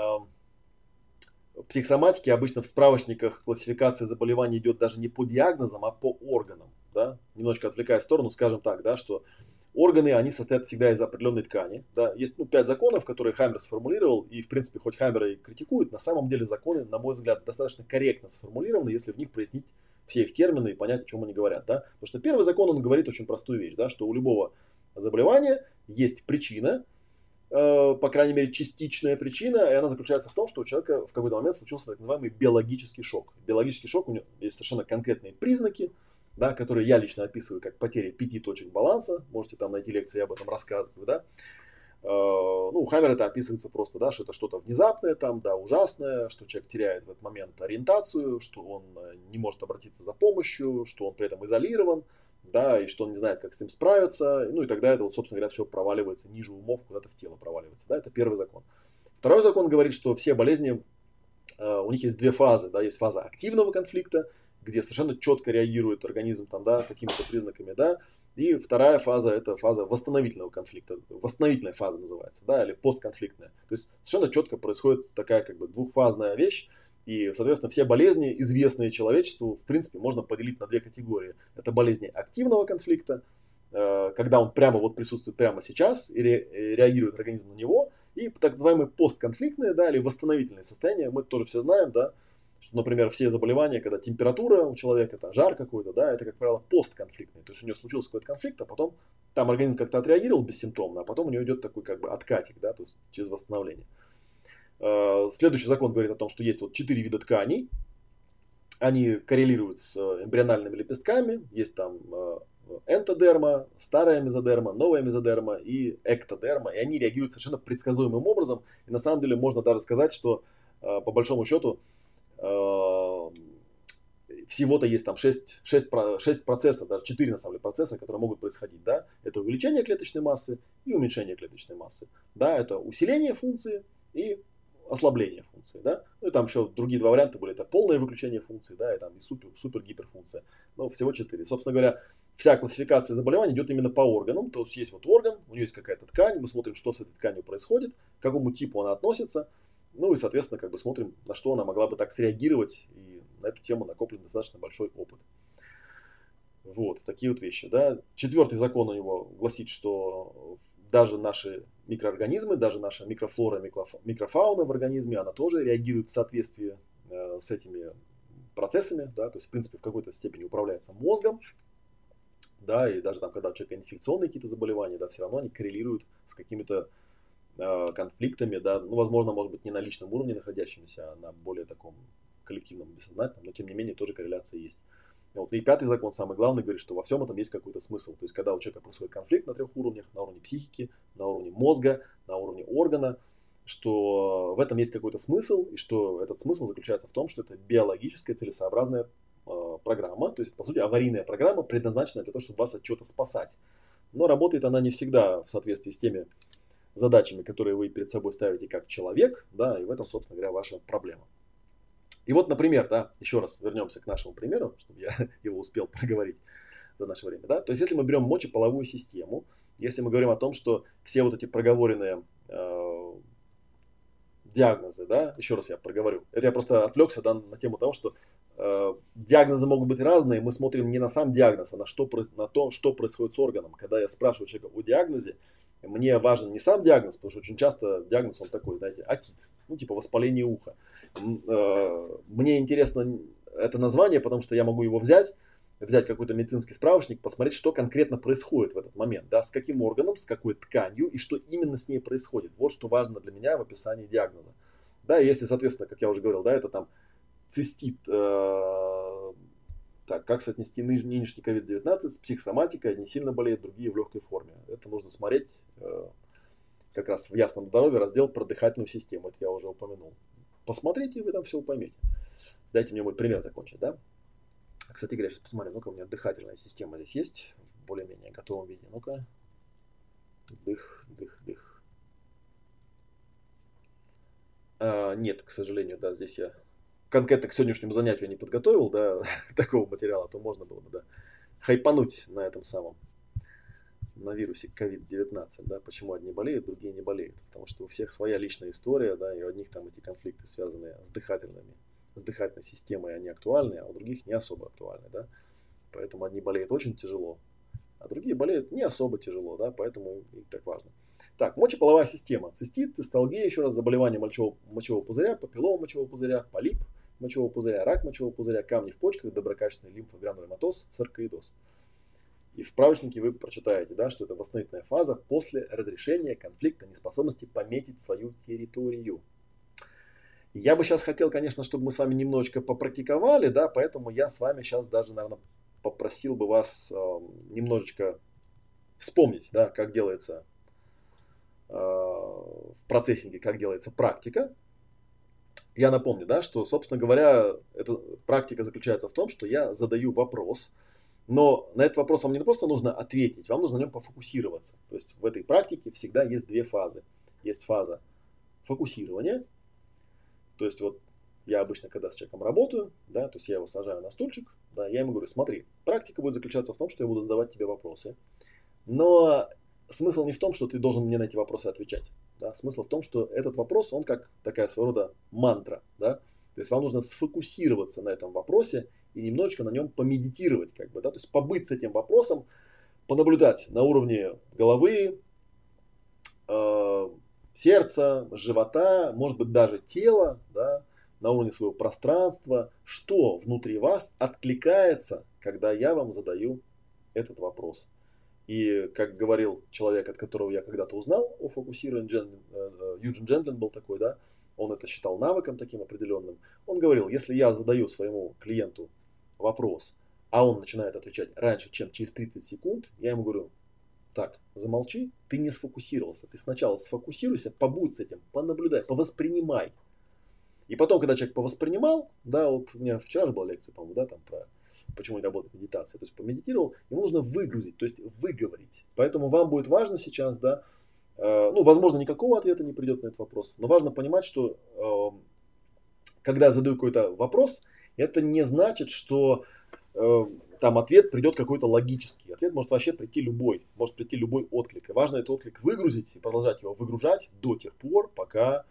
в психосоматике обычно в справочниках классификация заболеваний идет даже не по диагнозам, а по органам, да. Немножко отвлекая в сторону, скажем так, да, что органы, они состоят всегда из определенной ткани, да. Есть, ну, пять законов, которые Хаммер сформулировал, и, в принципе, хоть Хаммера и критикует, на самом деле законы, на мой взгляд, достаточно корректно сформулированы, если в них прояснить все их термины и понять, о чем они говорят, да. Потому что первый закон, он говорит очень простую вещь, да, что у любого заболевания есть причина, э, по крайней мере, частичная причина, и она заключается в том, что у человека в какой-то момент случился так называемый биологический шок. Биологический шок, у него есть совершенно конкретные признаки, да, которые я лично описываю как потеря пяти точек баланса. Можете там найти лекции, я об этом рассказываю, да. Э, ну, у Хаммера это описывается просто, да, что это что-то внезапное там, да, ужасное, что человек теряет в этот момент ориентацию, что он э, не может обратиться за помощью, что он при этом изолирован, да, и что он не знает, как с ним справиться, ну и тогда это, вот, собственно говоря, все проваливается ниже умов, куда-то в тело проваливается, да, это первый закон. Второй закон говорит, что все болезни, э, у них есть две фазы, да, есть фаза активного конфликта, где совершенно четко реагирует организм там, да, какими-то признаками, да, и вторая фаза это фаза восстановительного конфликта, восстановительная фаза называется, да, или постконфликтная. То есть совершенно четко происходит такая как бы двухфазная вещь, и, соответственно, все болезни, известные человечеству, в принципе, можно поделить на две категории. Это болезни активного конфликта, э, когда он прямо вот присутствует прямо сейчас и реагирует организм на него, и так называемые постконфликтные, да, или восстановительные состояния, мы тоже все знаем, да, что, например, все заболевания, когда температура у человека, это жар какой-то, да, это, как правило, постконфликтный. То есть у него случился какой-то конфликт, а потом там организм как-то отреагировал бессимптомно, а потом у него идет такой как бы откатик, да, то есть через восстановление. Э, следующий закон говорит о том, что есть вот четыре вида тканей. Они коррелируют с эмбриональными лепестками. Есть там э, энтодерма, старая мезодерма, новая мезодерма и эктодерма. И они реагируют совершенно предсказуемым образом. И на самом деле можно даже сказать, что э, по большому счету всего-то есть там 6, 6, 6 процессов, даже 4 на самом деле процесса, которые могут происходить. Да? Это увеличение клеточной массы и уменьшение клеточной массы. Да? Это усиление функции и ослабление функции, да. Ну и там еще другие два варианта были, это полное выключение функции, да, и там и супер, супер гиперфункция. Но всего четыре. Собственно говоря, вся классификация заболеваний идет именно по органам. То есть есть вот орган, у него есть какая-то ткань, мы смотрим, что с этой тканью происходит, к какому типу она относится, ну и, соответственно, как бы смотрим, на что она могла бы так среагировать, и на эту тему накоплен достаточно большой опыт. Вот, такие вот вещи, да. Четвертый закон у него гласит, что даже наши микроорганизмы, даже наша микрофлора, микрофауна в организме, она тоже реагирует в соответствии э, с этими процессами, да, то есть, в принципе, в какой-то степени управляется мозгом, да, и даже там, когда у человека инфекционные какие-то заболевания, да, все равно они коррелируют с какими-то конфликтами, да, ну, возможно, может быть, не на личном уровне находящимся, а на более таком коллективном, бессознательном, но, тем не менее, тоже корреляция есть. Вот. И пятый закон, самый главный, говорит, что во всем этом есть какой-то смысл. То есть, когда у человека происходит конфликт на трех уровнях, на уровне психики, на уровне мозга, на уровне органа, что в этом есть какой-то смысл, и что этот смысл заключается в том, что это биологическая целесообразная э, программа, то есть, по сути, аварийная программа, предназначенная для того, чтобы вас от чего-то спасать. Но работает она не всегда в соответствии с теми задачами, которые вы перед собой ставите как человек, да, и в этом, собственно говоря, ваша проблема. И вот, например, да, еще раз вернемся к нашему примеру, чтобы я его успел проговорить за наше время, да, то есть если мы берем мочеполовую систему, если мы говорим о том, что все вот эти проговоренные э, диагнозы, да, еще раз я проговорю, это я просто отвлекся да, на тему того, что э, диагнозы могут быть разные, мы смотрим не на сам диагноз, а на, что, на то, что происходит с органом. Когда я спрашиваю человека о диагнозе, мне важен не сам диагноз, потому что очень часто диагноз он такой, знаете, атит, ну типа воспаление уха. Э, мне интересно это название, потому что я могу его взять, взять какой-то медицинский справочник, посмотреть, что конкретно происходит в этот момент, да, с каким органом, с какой тканью и что именно с ней происходит. Вот что важно для меня в описании диагноза. Да, если, соответственно, как я уже говорил, да, это там цистит, э, так, как соотнести нынешний COVID-19 с психосоматикой, одни сильно болеют, другие в легкой форме. Это нужно смотреть э, как раз в ясном здоровье, раздел про дыхательную систему, это я уже упомянул. Посмотрите, и вы там все поймете. Дайте мне мой пример закончить, да? Кстати говоря, сейчас посмотрим, ну-ка, у меня дыхательная система здесь есть в более-менее готовом виде. Ну-ка. Дых, дых, дых. А, нет, к сожалению, да, здесь я конкретно к сегодняшнему занятию не подготовил, да, такого материала, то можно было бы, да, хайпануть на этом самом, на вирусе COVID-19, да, почему одни болеют, другие не болеют, потому что у всех своя личная история, да, и у одних там эти конфликты связаны с дыхательными с дыхательной системой они актуальны, а у других не особо актуальны, да. Поэтому одни болеют очень тяжело, а другие болеют не особо тяжело, да, поэтому их так важно. Так, мочеполовая система. Цистит, цисталгия, еще раз, заболевание мочевого, мочевого пузыря, папиллома мочевого пузыря, полип мочевого пузыря, рак мочевого пузыря, камни в почках, доброкачественный лимфогранулематоз, саркоидоз. И в справочнике вы прочитаете, да, что это восстановительная фаза после разрешения конфликта неспособности пометить свою территорию. Я бы сейчас хотел, конечно, чтобы мы с вами немножечко попрактиковали, да, поэтому я с вами сейчас даже, наверное, попросил бы вас э, немножечко вспомнить, да, как делается э, в процессинге, как делается практика. Я напомню, да, что, собственно говоря, эта практика заключается в том, что я задаю вопрос, но на этот вопрос вам не просто нужно ответить, вам нужно на нем пофокусироваться. То есть в этой практике всегда есть две фазы. Есть фаза фокусирования – то есть вот я обычно, когда с человеком работаю, да, то есть я его сажаю на стульчик, да, я ему говорю, смотри, практика будет заключаться в том, что я буду задавать тебе вопросы, но смысл не в том, что ты должен мне на эти вопросы отвечать, да, смысл в том, что этот вопрос, он как такая своего рода мантра, да, то есть вам нужно сфокусироваться на этом вопросе и немножечко на нем помедитировать, как бы, да, то есть побыть с этим вопросом, понаблюдать на уровне головы, э, сердца, живота, может быть даже тела, да, на уровне своего пространства, что внутри вас откликается, когда я вам задаю этот вопрос. И как говорил человек, от которого я когда-то узнал о фокусировании, э, э, Юджин Джентлин был такой, да, он это считал навыком таким определенным. Он говорил, если я задаю своему клиенту вопрос, а он начинает отвечать раньше, чем через 30 секунд, я ему говорю, так, замолчи, ты не сфокусировался. Ты сначала сфокусируйся, побудь с этим, понаблюдай, повоспринимай. И потом, когда человек повоспринимал, да, вот у меня вчера же была лекция, по-моему, да, там про почему не работает медитация. То есть помедитировал, ему нужно выгрузить, то есть выговорить. Поэтому вам будет важно сейчас, да, э, ну, возможно, никакого ответа не придет на этот вопрос, но важно понимать, что э, когда я задаю какой-то вопрос, это не значит, что э, там ответ придет какой-то логический. Ответ может вообще прийти любой, может прийти любой отклик. И важно этот отклик выгрузить и продолжать его выгружать до тех пор, пока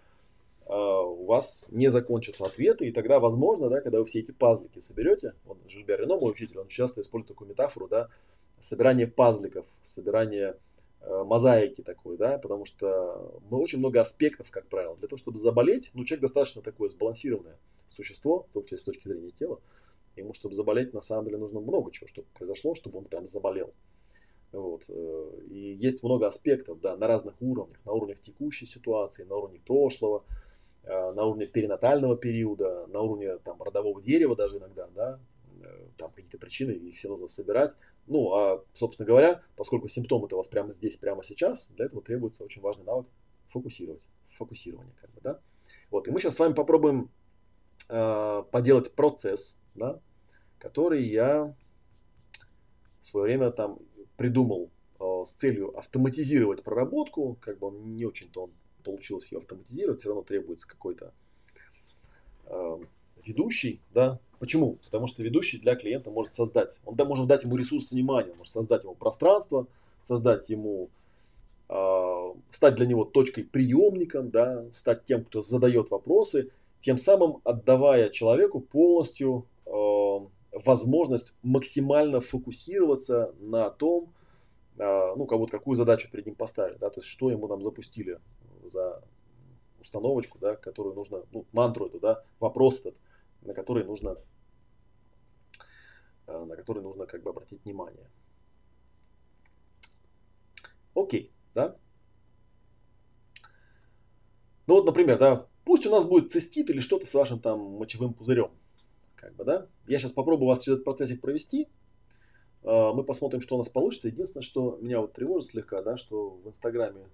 у вас не закончатся ответы. И тогда, возможно, да, когда вы все эти пазлики соберете, вот Жильбер Рено, мой учитель, он часто использует такую метафору, да, собирание пазликов, собирание э, мозаики такой, да, потому что мы очень много аспектов, как правило. Для того, чтобы заболеть, ну, человек достаточно такое сбалансированное существо, в том числе с точки зрения тела, Ему, чтобы заболеть, на самом деле нужно много чего, чтобы произошло, чтобы он прям заболел. Вот. Э, и есть много аспектов, да, на разных уровнях. На уровнях текущей ситуации, на уровне прошлого, на уровне перинатального периода, на уровне там, родового дерева даже иногда, да, э, там какие-то причины, их все нужно собирать. Ну, а, собственно говоря, поскольку симптомы-то у вас прямо здесь, прямо сейчас, для этого требуется очень важный навык фокусировать, фокусирование, как бы, да. Вот, и мы сейчас с вами попробуем э, поделать процесс, да, который я в свое время там придумал э, с целью автоматизировать проработку, как бы он не очень-то он получилось ее автоматизировать, все равно требуется какой-то э, ведущий, да. Почему? Потому что ведущий для клиента может создать, он да, может дать ему ресурс внимания, может создать ему пространство, создать ему, э, стать для него точкой приемником, да, стать тем, кто задает вопросы, тем самым отдавая человеку полностью э, возможность максимально фокусироваться на том, э, ну, кого-то какую задачу перед ним поставили, да, то есть что ему там запустили за установочку, да, которую нужно, ну, мантру эту, да, вопрос этот, на который нужно, э, на который нужно как бы обратить внимание. Окей, да. Ну вот, например, да, пусть у нас будет цистит или что-то с вашим там мочевым пузырем. Как бы, да. Я сейчас попробую вас через этот процессик провести. Э, мы посмотрим, что у нас получится. Единственное, что меня вот тревожит слегка, да, что в Инстаграме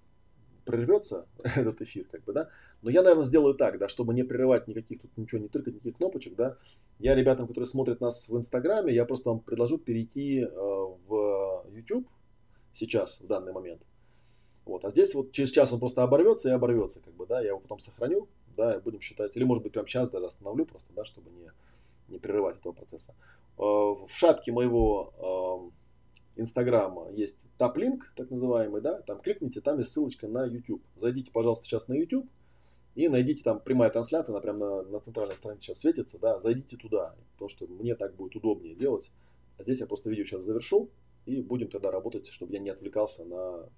прервется этот эфир, как бы, да. Но я, наверное, сделаю так, да, чтобы не прерывать никаких тут ничего, не тыркать никаких кнопочек, да. Я ребятам, которые смотрят нас в Инстаграме, я просто вам предложу перейти э, в YouTube сейчас, в данный момент. Вот. А здесь вот через час он просто оборвется и оборвется, как бы, да, я его потом сохраню, да, и будем считать, или может быть прямо сейчас даже остановлю просто, да, чтобы не, не прерывать этого процесса. Э, в шапке моего э, Инстаграма есть таплинк, так называемый, да, там кликните, там есть ссылочка на YouTube. Зайдите, пожалуйста, сейчас на YouTube и найдите там прямая трансляция, она прямо на, на центральной странице сейчас светится, да, зайдите туда, потому что мне так будет удобнее делать. А здесь я просто видео сейчас завершу и будем тогда работать, чтобы я не отвлекался на,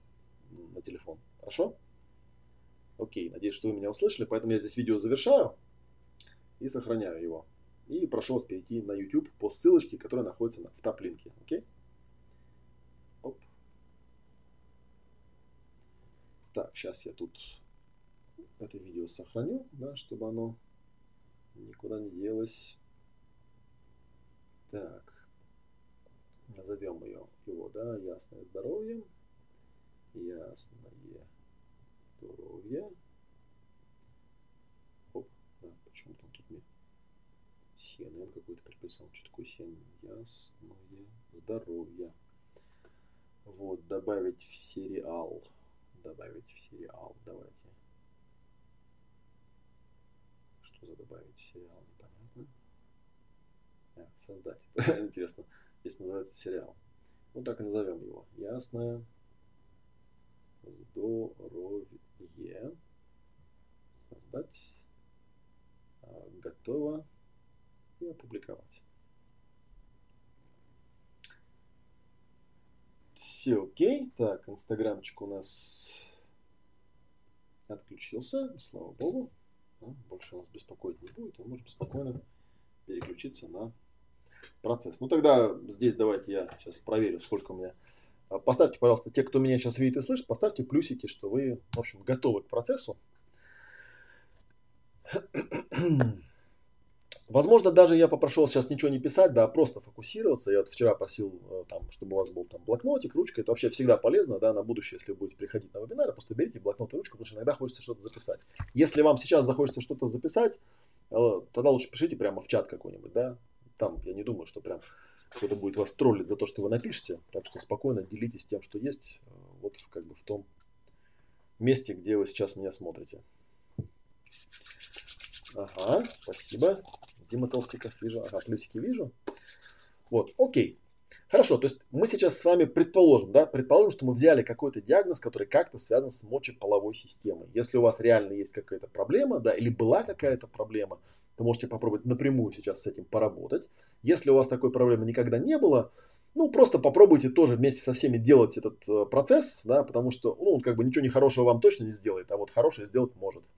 на телефон. Хорошо? Окей, надеюсь, что вы меня услышали, поэтому я здесь видео завершаю и сохраняю его. И прошу вас перейти на YouTube по ссылочке, которая находится в таплинке. Окей? Так, сейчас я тут это видео сохраню, да, чтобы оно никуда не делось. Так, назовем ее, его, да, ясное здоровье. Ясное здоровье. Оп, да, почему-то он тут мне CNN какой-то приписал. Что такое CNN? Ясное здоровье. Вот, добавить в сериал добавить в сериал. Давайте. Что за добавить в сериал, непонятно. А, создать. Интересно. Здесь называется сериал. Ну так и назовем его. Ясное здоровье. Создать. А, готово. И опубликовать. Все окей. Так, инстаграмчик у нас отключился, слава богу. Больше нас беспокоить не будет. Он может спокойно переключиться на процесс. Ну тогда здесь давайте я сейчас проверю, сколько у меня. А, поставьте, пожалуйста, те, кто меня сейчас видит и слышит, поставьте плюсики, что вы, в общем, готовы к процессу. Возможно, даже я попрошу вас сейчас ничего не писать, да, просто фокусироваться. Я вот вчера просил, э, там, чтобы у вас был там блокнотик, ручка. Это вообще всегда полезно, да, на будущее, если вы будете приходить на вебинары, просто берите блокнот и ручку, потому что иногда хочется что-то записать. Если вам сейчас захочется что-то записать, э, тогда лучше пишите прямо в чат какой-нибудь, да. Там, я не думаю, что прям кто-то будет вас троллить за то, что вы напишете. Так что спокойно делитесь тем, что есть, э, вот как бы в том месте, где вы сейчас меня смотрите. Ага, спасибо. Дима Толстиков вижу. Ага, плюсики вижу. Вот, окей. Хорошо, то есть мы сейчас с вами предположим, да, предположим, что мы взяли какой-то диагноз, который как-то связан с мочеполовой системой. Если у вас реально есть какая-то проблема, да, или была какая-то проблема, то можете попробовать напрямую сейчас с этим поработать. Если у вас такой проблемы никогда не было, ну, просто попробуйте тоже вместе со всеми делать этот э, процесс, да, потому что, ну, он как бы ничего не хорошего вам точно не сделает, а вот хорошее сделать может.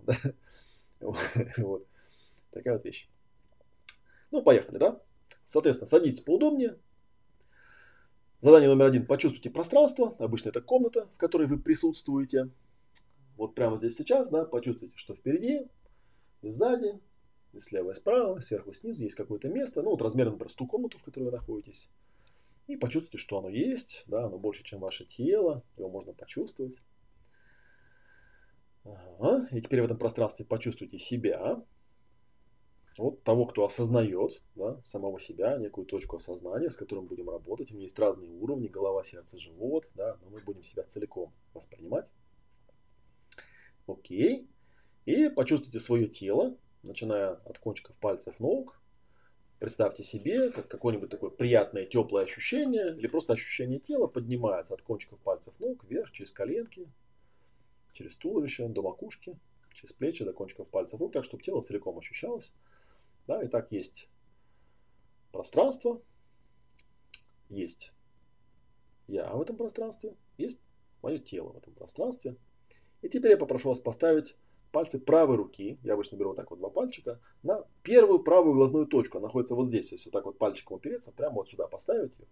Да? Вот. Такая вот вещь. Ну, поехали, да? Соответственно, садитесь поудобнее. Задание номер один. Почувствуйте пространство. Обычно это комната, в которой вы присутствуете. Вот прямо здесь сейчас, да, почувствуйте, что впереди, и сзади, и слева, и справа, и сверху, и снизу есть какое-то место. Ну, вот размером, например, ту комнату, в которой вы находитесь. И почувствуйте, что оно есть, да, оно больше, чем ваше тело, его можно почувствовать. Ага. И теперь в этом пространстве почувствуйте себя, вот того, кто осознает да, самого себя, некую точку осознания, с которым будем работать. У меня есть разные уровни, голова, сердце, живот, да, но мы будем себя целиком воспринимать. Окей. И почувствуйте свое тело, начиная от кончиков пальцев ног. Представьте себе, как какое-нибудь такое приятное теплое ощущение, или просто ощущение тела поднимается от кончиков пальцев ног вверх, через коленки, через туловище, до макушки, через плечи, до кончиков пальцев рук, так, чтобы тело целиком ощущалось. Да, и так есть пространство, есть я в этом пространстве, есть мое тело в этом пространстве. И теперь я попрошу вас поставить пальцы правой руки, я обычно беру вот так вот два пальчика, на первую правую глазную точку. Она находится вот здесь, если вот так вот пальчиком упереться, прямо вот сюда поставить ее.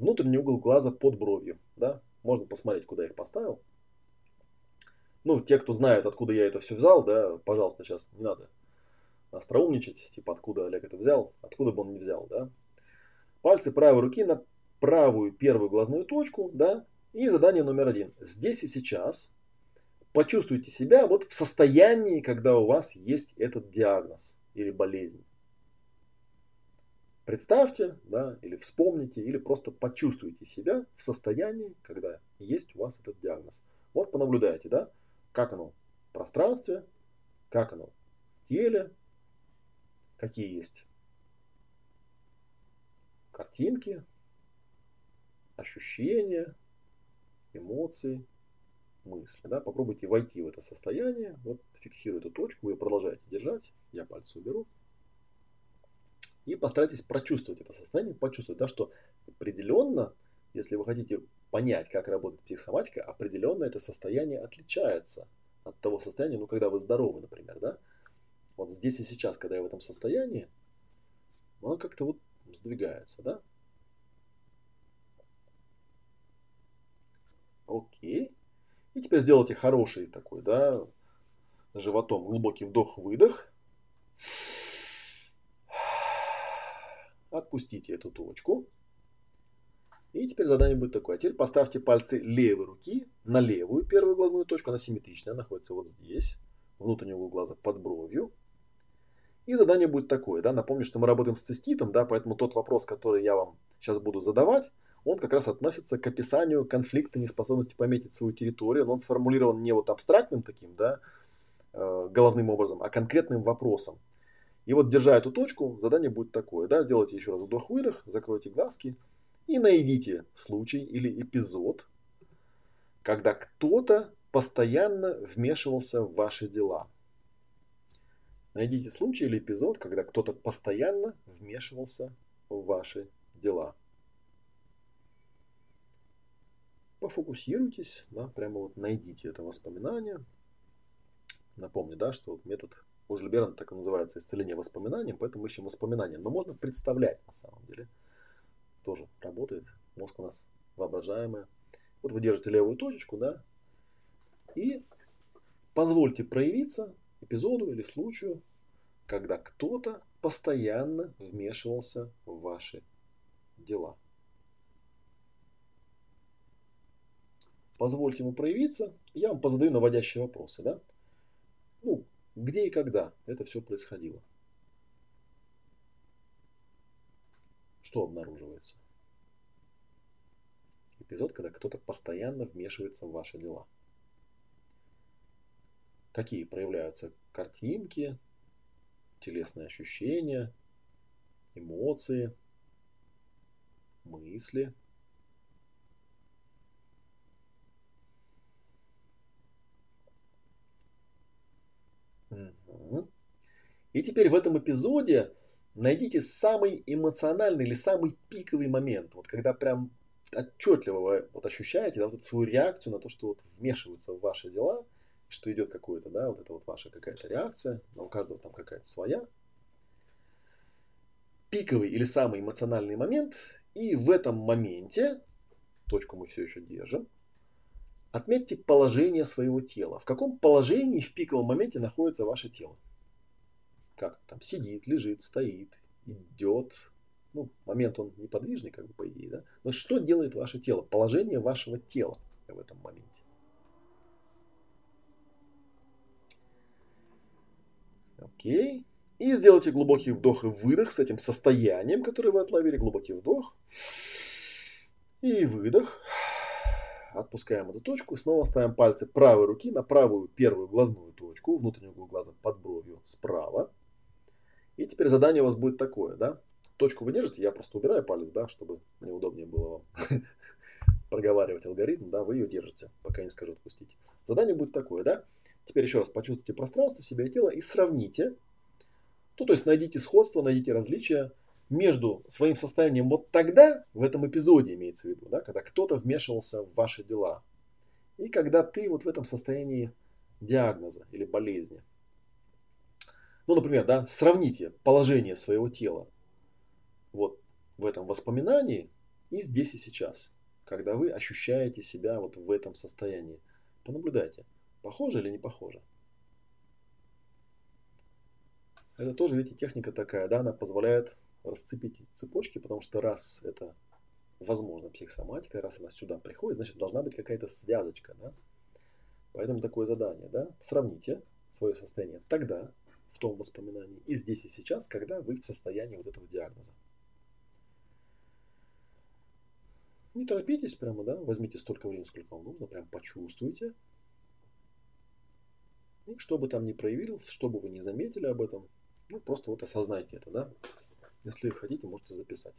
Внутренний угол глаза под бровью. Да? Можно посмотреть, куда я их поставил. Ну, те, кто знает, откуда я это все взял, да, пожалуйста, сейчас не надо остроумничать, типа откуда Олег это взял, откуда бы он не взял, да. Пальцы правой руки на правую первую глазную точку, да, и задание номер один. Здесь и сейчас почувствуйте себя вот в состоянии, когда у вас есть этот диагноз или болезнь. Представьте, да, или вспомните, или просто почувствуйте себя в состоянии, когда есть у вас этот диагноз. Вот понаблюдайте, да, как оно в пространстве, как оно в теле, какие есть картинки, ощущения, эмоции, мысли. Да? Попробуйте войти в это состояние, вот фиксируя эту точку, вы продолжаете держать, я пальцы уберу. И постарайтесь прочувствовать это состояние, почувствовать, да, что определенно, если вы хотите понять, как работает психосоматика, определенно это состояние отличается от того состояния, ну, когда вы здоровы, например, да. Вот здесь и сейчас, когда я в этом состоянии, оно как-то вот сдвигается, да. Окей. И теперь сделайте хороший такой, да, животом глубокий вдох-выдох. Отпустите эту точку. И теперь задание будет такое. А теперь поставьте пальцы левой руки на левую первую глазную точку. Она симметричная, находится вот здесь. Внутренний угол глаза под бровью. И задание будет такое. Да? Напомню, что мы работаем с циститом, да, поэтому тот вопрос, который я вам сейчас буду задавать, он как раз относится к описанию конфликта неспособности пометить свою территорию. Но он сформулирован не вот абстрактным таким, да, э, головным образом, а конкретным вопросом. И вот, держа эту точку, задание будет такое. Да, сделайте еще раз вдох-выдох, закройте глазки и найдите случай или эпизод, когда кто-то постоянно вмешивался в ваши дела. Найдите случай или эпизод, когда кто-то постоянно вмешивался в ваши дела. Пофокусируйтесь, да, прямо вот найдите это воспоминание. Напомню, да, что вот метод у Жильберна так и называется исцеление воспоминанием, поэтому ищем воспоминания. Но можно представлять на самом деле тоже работает. Мозг у нас воображаемый. Вот вы держите левую точечку, да, и позвольте проявиться эпизоду или случаю, когда кто-то постоянно вмешивался в ваши дела. Позвольте ему проявиться, я вам позадаю наводящие вопросы, да? Ну, где и когда это все происходило? что обнаруживается? Эпизод, когда кто-то постоянно вмешивается в ваши дела. Какие проявляются картинки, телесные ощущения, эмоции, мысли. И теперь в этом эпизоде найдите самый эмоциональный или самый пиковый момент, вот когда прям отчетливо вы вот ощущаете да, вот свою реакцию на то, что вот вмешиваются в ваши дела, что идет какое-то, да, вот это вот ваша какая-то реакция, но у каждого там какая-то своя. Пиковый или самый эмоциональный момент, и в этом моменте, точку мы все еще держим, отметьте положение своего тела. В каком положении в пиковом моменте находится ваше тело? как там сидит, лежит, стоит, идет. Ну, момент он неподвижный, как бы по идее, да. Но что делает ваше тело? Положение вашего тела в этом моменте. Окей. И сделайте глубокий вдох и выдох с этим состоянием, которое вы отловили. Глубокий вдох. И выдох. Отпускаем эту точку. Снова ставим пальцы правой руки на правую первую глазную точку, внутренний угол глаза под бровью справа. И теперь задание у вас будет такое, да? Точку вы держите, я просто убираю палец, да, чтобы мне удобнее было вам проговаривать алгоритм, да, вы ее держите, пока не скажу отпустить. Задание будет такое, да? Теперь еще раз почувствуйте пространство, себя и тело и сравните. Ну, то есть найдите сходство, найдите различия между своим состоянием вот тогда, в этом эпизоде имеется в виду, да, когда кто-то вмешивался в ваши дела, и когда ты вот в этом состоянии диагноза или болезни. Ну, например, да, сравните положение своего тела вот в этом воспоминании и здесь и сейчас, когда вы ощущаете себя вот в этом состоянии. Понаблюдайте, похоже или не похоже. Это тоже, видите, техника такая, да, она позволяет расцепить цепочки, потому что раз это возможно психосоматика, раз она сюда приходит, значит должна быть какая-то связочка, да. Поэтому такое задание, да, сравните свое состояние тогда, в том воспоминании, и здесь и сейчас, когда вы в состоянии вот этого диагноза. Не торопитесь прямо, да, возьмите столько времени, сколько вам нужно, прям почувствуйте. И что бы там ни проявилось, что бы вы не заметили об этом, ну, просто вот осознайте это, да. Если хотите, можете записать.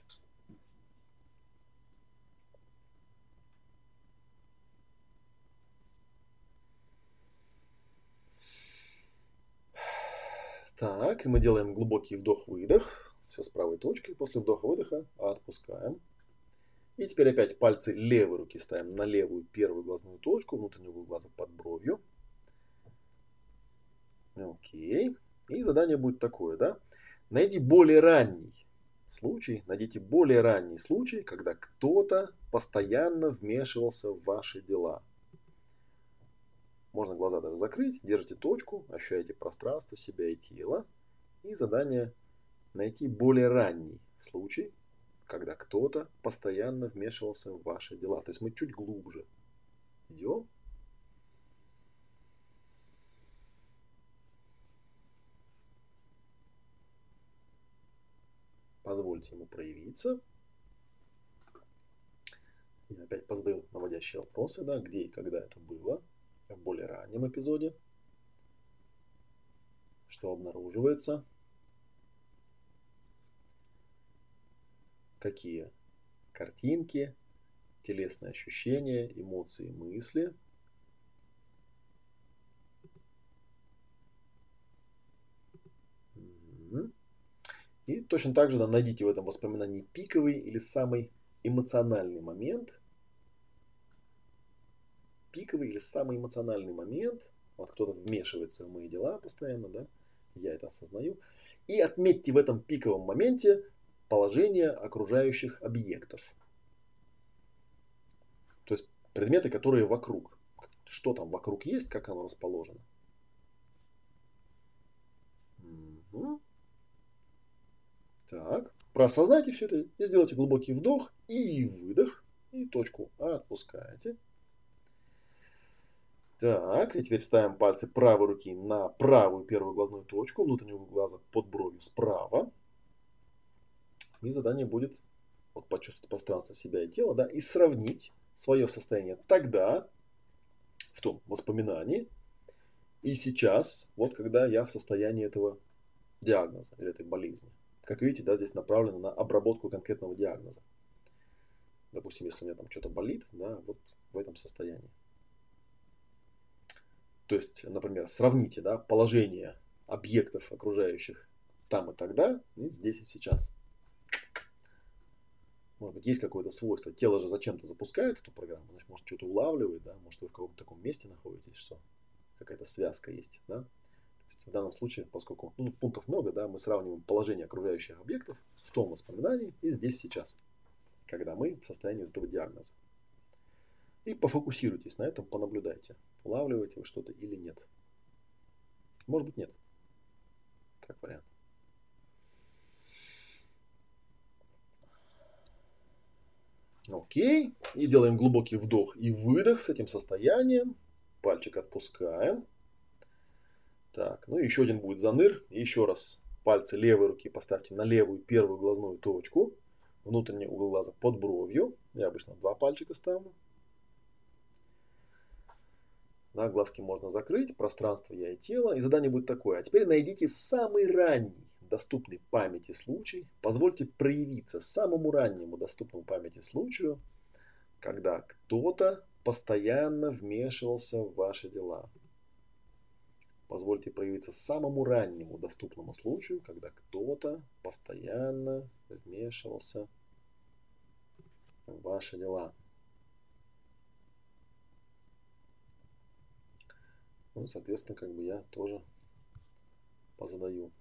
Так, и мы делаем глубокий вдох-выдох. Все с правой точкой. После вдоха-выдоха отпускаем. И теперь опять пальцы левой руки ставим на левую первую глазную точку, внутренний угол глаза под бровью. Окей. И задание будет такое, да? Найди более ранний случай, найдите более ранний случай, когда кто-то постоянно вмешивался в ваши дела. Можно глаза даже закрыть, держите точку, ощущаете пространство себя и тело. И задание найти более ранний случай, когда кто-то постоянно вмешивался в ваши дела. То есть мы чуть глубже идем. Позвольте ему проявиться. Я опять позадаю наводящие вопросы, да, где и когда это было в более раннем эпизоде. Что обнаруживается? какие картинки, телесные ощущения, эмоции, мысли. И точно так же да, найдите в этом воспоминании пиковый или самый эмоциональный момент. Пиковый или самый эмоциональный момент. Вот кто-то вмешивается в мои дела постоянно, да, я это осознаю. И отметьте в этом пиковом моменте положение окружающих объектов. То есть предметы, которые вокруг. Что там вокруг есть, как оно расположено. Угу. Так, проосознайте все это и сделайте глубокий вдох и выдох. И точку отпускаете. Так, и теперь ставим пальцы правой руки на правую первую глазную точку, внутреннего глаза под бровью справа. И задание будет вот почувствовать пространство себя и тела, да, и сравнить свое состояние тогда, в том воспоминании, и сейчас, вот когда я в состоянии этого диагноза или этой болезни. Как видите, да, здесь направлено на обработку конкретного диагноза. Допустим, если у меня там что-то болит, да, вот в этом состоянии. То есть, например, сравните да, положение объектов окружающих там и тогда, и здесь и сейчас. Может быть, есть какое-то свойство. Тело же зачем-то запускает эту программу, значит, может, что-то улавливает, да, может, вы в каком-то таком месте находитесь, что какая-то связка есть, да. В данном случае, поскольку ну, пунктов много, да, мы сравниваем положение окружающих объектов в том воспоминании и здесь сейчас, когда мы в состоянии этого диагноза. И пофокусируйтесь на этом, понаблюдайте, улавливаете вы что-то или нет. Может быть, нет. Как вариант. Окей. И делаем глубокий вдох и выдох с этим состоянием. Пальчик отпускаем. Так, ну и еще один будет заныр. Еще раз пальцы левой руки поставьте на левую первую глазную точку, внутренний угол глаза под бровью. Я обычно два пальчика ставлю. Да, глазки можно закрыть, пространство я и тело. И задание будет такое. А теперь найдите самый ранний доступный памяти случай. Позвольте проявиться самому раннему доступному памяти случаю, когда кто-то постоянно вмешивался в ваши дела. Позвольте проявиться самому раннему доступному случаю, когда кто-то постоянно вмешивался в ваши дела. Ну, соответственно, как бы я тоже позадаю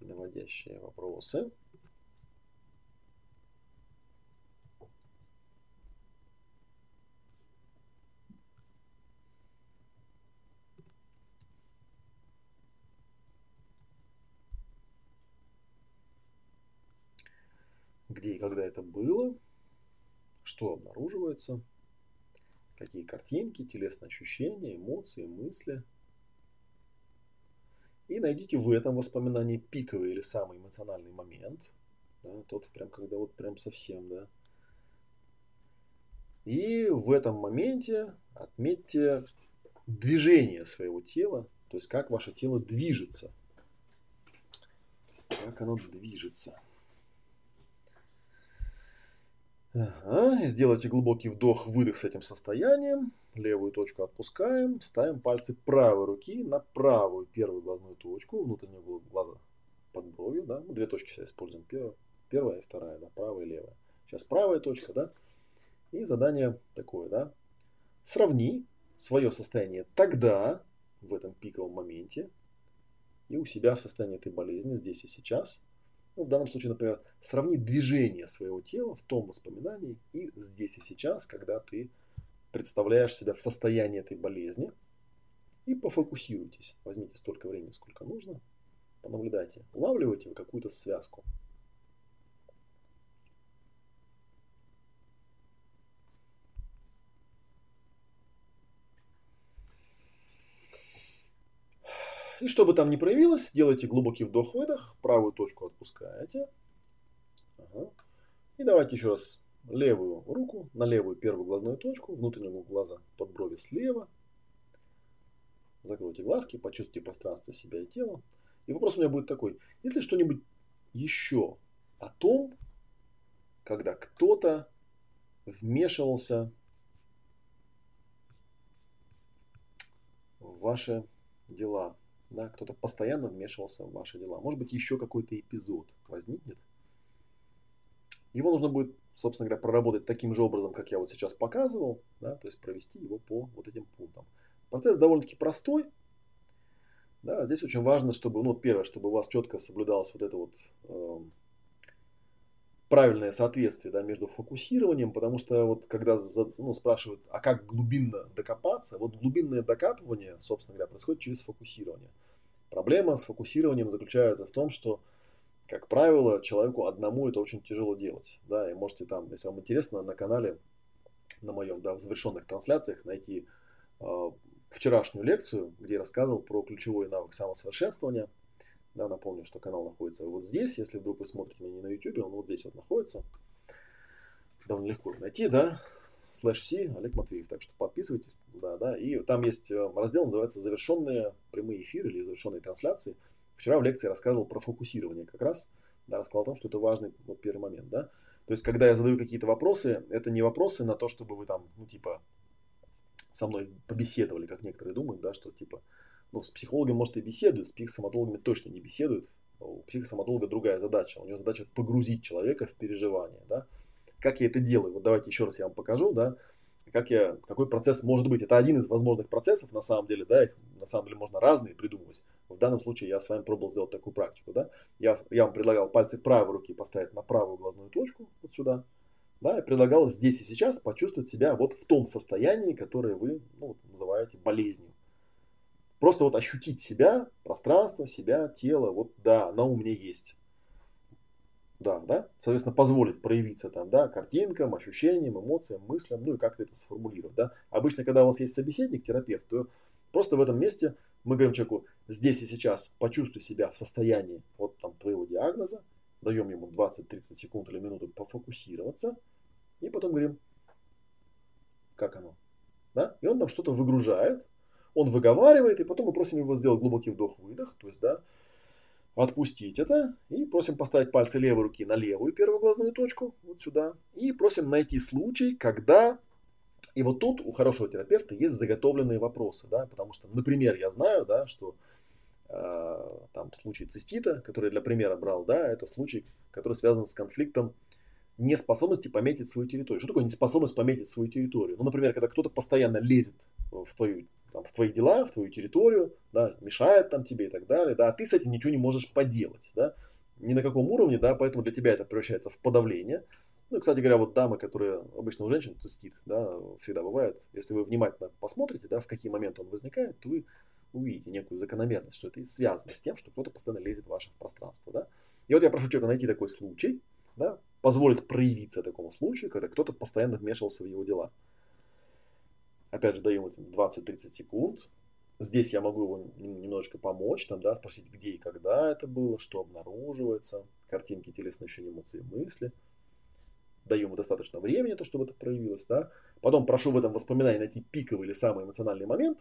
наводящие вопросы. Когда это было, что обнаруживается, какие картинки, телесные ощущения, эмоции, мысли. И найдите в этом воспоминании пиковый или самый эмоциональный момент. Да, тот прям когда вот прям совсем, да. И в этом моменте отметьте движение своего тела, то есть как ваше тело движется. Как оно движется. Ага, сделайте глубокий вдох-выдох с этим состоянием. Левую точку отпускаем. Ставим пальцы правой руки на правую первую глазную точку, внутреннего глаза под бровью. Да? Мы две точки сейчас используем. Первая, первая и вторая, да, правая и левая. Сейчас правая точка, да. И задание такое, да. Сравни свое состояние тогда, в этом пиковом моменте, и у себя в состоянии этой болезни, здесь и сейчас – ну, в данном случае, например, сравнить движение своего тела в том воспоминании и здесь и сейчас, когда ты представляешь себя в состоянии этой болезни. И пофокусируйтесь. Возьмите столько времени, сколько нужно. Понаблюдайте. Улавливайте вы какую-то связку. И чтобы там не проявилось, делайте глубокий вдох-выдох, правую точку отпускаете. Ага. И давайте еще раз левую руку на левую первую глазную точку, внутреннего глаза под брови слева. Закройте глазки, почувствуйте пространство себя и тела. И вопрос у меня будет такой. Если что-нибудь еще о том, когда кто-то вмешивался в ваши дела, да, кто-то постоянно вмешивался в ваши дела. Может быть, еще какой-то эпизод возникнет. Его нужно будет, собственно говоря, проработать таким же образом, как я вот сейчас показывал, да, то есть провести его по вот этим пунктам. Процесс довольно-таки простой. Да, здесь очень важно, чтобы, ну, первое, чтобы у вас четко соблюдалось вот это вот э, правильное соответствие да, между фокусированием, потому что вот когда ну, спрашивают, а как глубинно докопаться, вот глубинное докапывание, собственно говоря, происходит через фокусирование. Проблема с фокусированием заключается в том, что, как правило, человеку одному это очень тяжело делать. Да, и можете там, если вам интересно, на канале, на моем, да, в завершенных трансляциях найти э, вчерашнюю лекцию, где я рассказывал про ключевой навык самосовершенствования. Да, напомню, что канал находится вот здесь. Если вдруг вы смотрите меня не на YouTube, он вот здесь вот находится. Довольно легко найти, да слэш си Олег Матвеев. Так что подписывайтесь. Да, да. И там есть э, раздел, называется «Завершенные прямые эфиры» или «Завершенные трансляции». Вчера в лекции рассказывал про фокусирование как раз. Да, рассказал о том, что это важный вот первый момент. Да. То есть, когда я задаю какие-то вопросы, это не вопросы на то, чтобы вы там, ну, типа, со мной побеседовали, как некоторые думают, да, что типа, ну, с психологом, может, и беседуют, с психосоматологами точно не беседуют. У психосоматолога другая задача. У него задача погрузить человека в переживание, да. Как я это делаю? Вот давайте еще раз я вам покажу, да, как я, какой процесс может быть. Это один из возможных процессов, на самом деле, да, их на самом деле можно разные придумывать. В данном случае я с вами пробовал сделать такую практику, да. Я, я вам предлагал пальцы правой руки поставить на правую глазную точку, вот сюда, да, и предлагал здесь и сейчас почувствовать себя вот в том состоянии, которое вы ну, называете болезнью. Просто вот ощутить себя, пространство, себя, тело, вот да, оно у меня есть да, да, соответственно, позволить проявиться там, да, картинкам, ощущениям, эмоциям, мыслям, ну и как-то это сформулировать, да. Обычно, когда у вас есть собеседник, терапевт, то просто в этом месте мы говорим человеку, здесь и сейчас почувствуй себя в состоянии вот там твоего диагноза, даем ему 20-30 секунд или минуту пофокусироваться, и потом говорим, как оно. Да? И он там что-то выгружает, он выговаривает, и потом мы просим его сделать глубокий вдох-выдох, то есть, да, отпустить это, и просим поставить пальцы левой руки на левую первую глазную точку, вот сюда, и просим найти случай, когда и вот тут у хорошего терапевта есть заготовленные вопросы, да, потому что, например, я знаю, да, что э, там случай цистита, который я для примера брал, да, это случай, который связан с конфликтом неспособности пометить свою территорию. Что такое неспособность пометить свою территорию? Ну, например, когда кто-то постоянно лезет в, твою, там, в твои дела, в твою территорию, да, мешает там тебе и так далее, да, а ты с этим ничего не можешь поделать, да, ни на каком уровне, да, поэтому для тебя это превращается в подавление. Ну, кстати говоря, вот дамы, которые обычно у женщин цистит, да, всегда бывает, если вы внимательно посмотрите, да, в какие моменты он возникает, то вы увидите некую закономерность, что это связано с тем, что кто-то постоянно лезет в ваше пространство, да. И вот я прошу человека найти такой случай, да, позволит проявиться такому случаю, когда кто-то постоянно вмешивался в его дела. Опять же, даем 20-30 секунд. Здесь я могу его немножечко помочь, там, да, спросить, где и когда это было, что обнаруживается, картинки, телесные ощущения, эмоции, мысли – даю ему достаточно времени, то, чтобы это проявилось, да. Потом прошу в этом воспоминании найти пиковый или самый эмоциональный момент.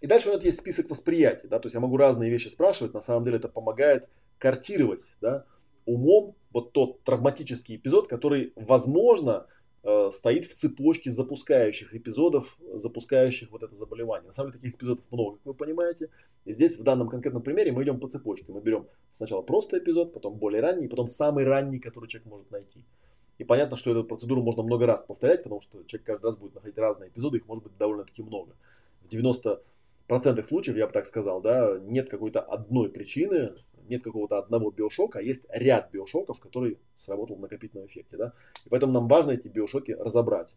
И дальше у меня есть список восприятий, да, то есть я могу разные вещи спрашивать, на самом деле это помогает картировать, да, умом вот тот травматический эпизод, который, возможно, э, стоит в цепочке запускающих эпизодов, запускающих вот это заболевание. На самом деле таких эпизодов много, как вы понимаете. И здесь в данном конкретном примере мы идем по цепочке. Мы берем сначала просто эпизод, потом более ранний, потом самый ранний, который человек может найти. И понятно, что эту процедуру можно много раз повторять, потому что человек каждый раз будет находить разные эпизоды, их может быть довольно-таки много. В 90% случаев, я бы так сказал, да, нет какой-то одной причины, нет какого-то одного биошока, а есть ряд биошоков, который сработал в накопительном эффекте. Да? И поэтому нам важно эти биошоки разобрать.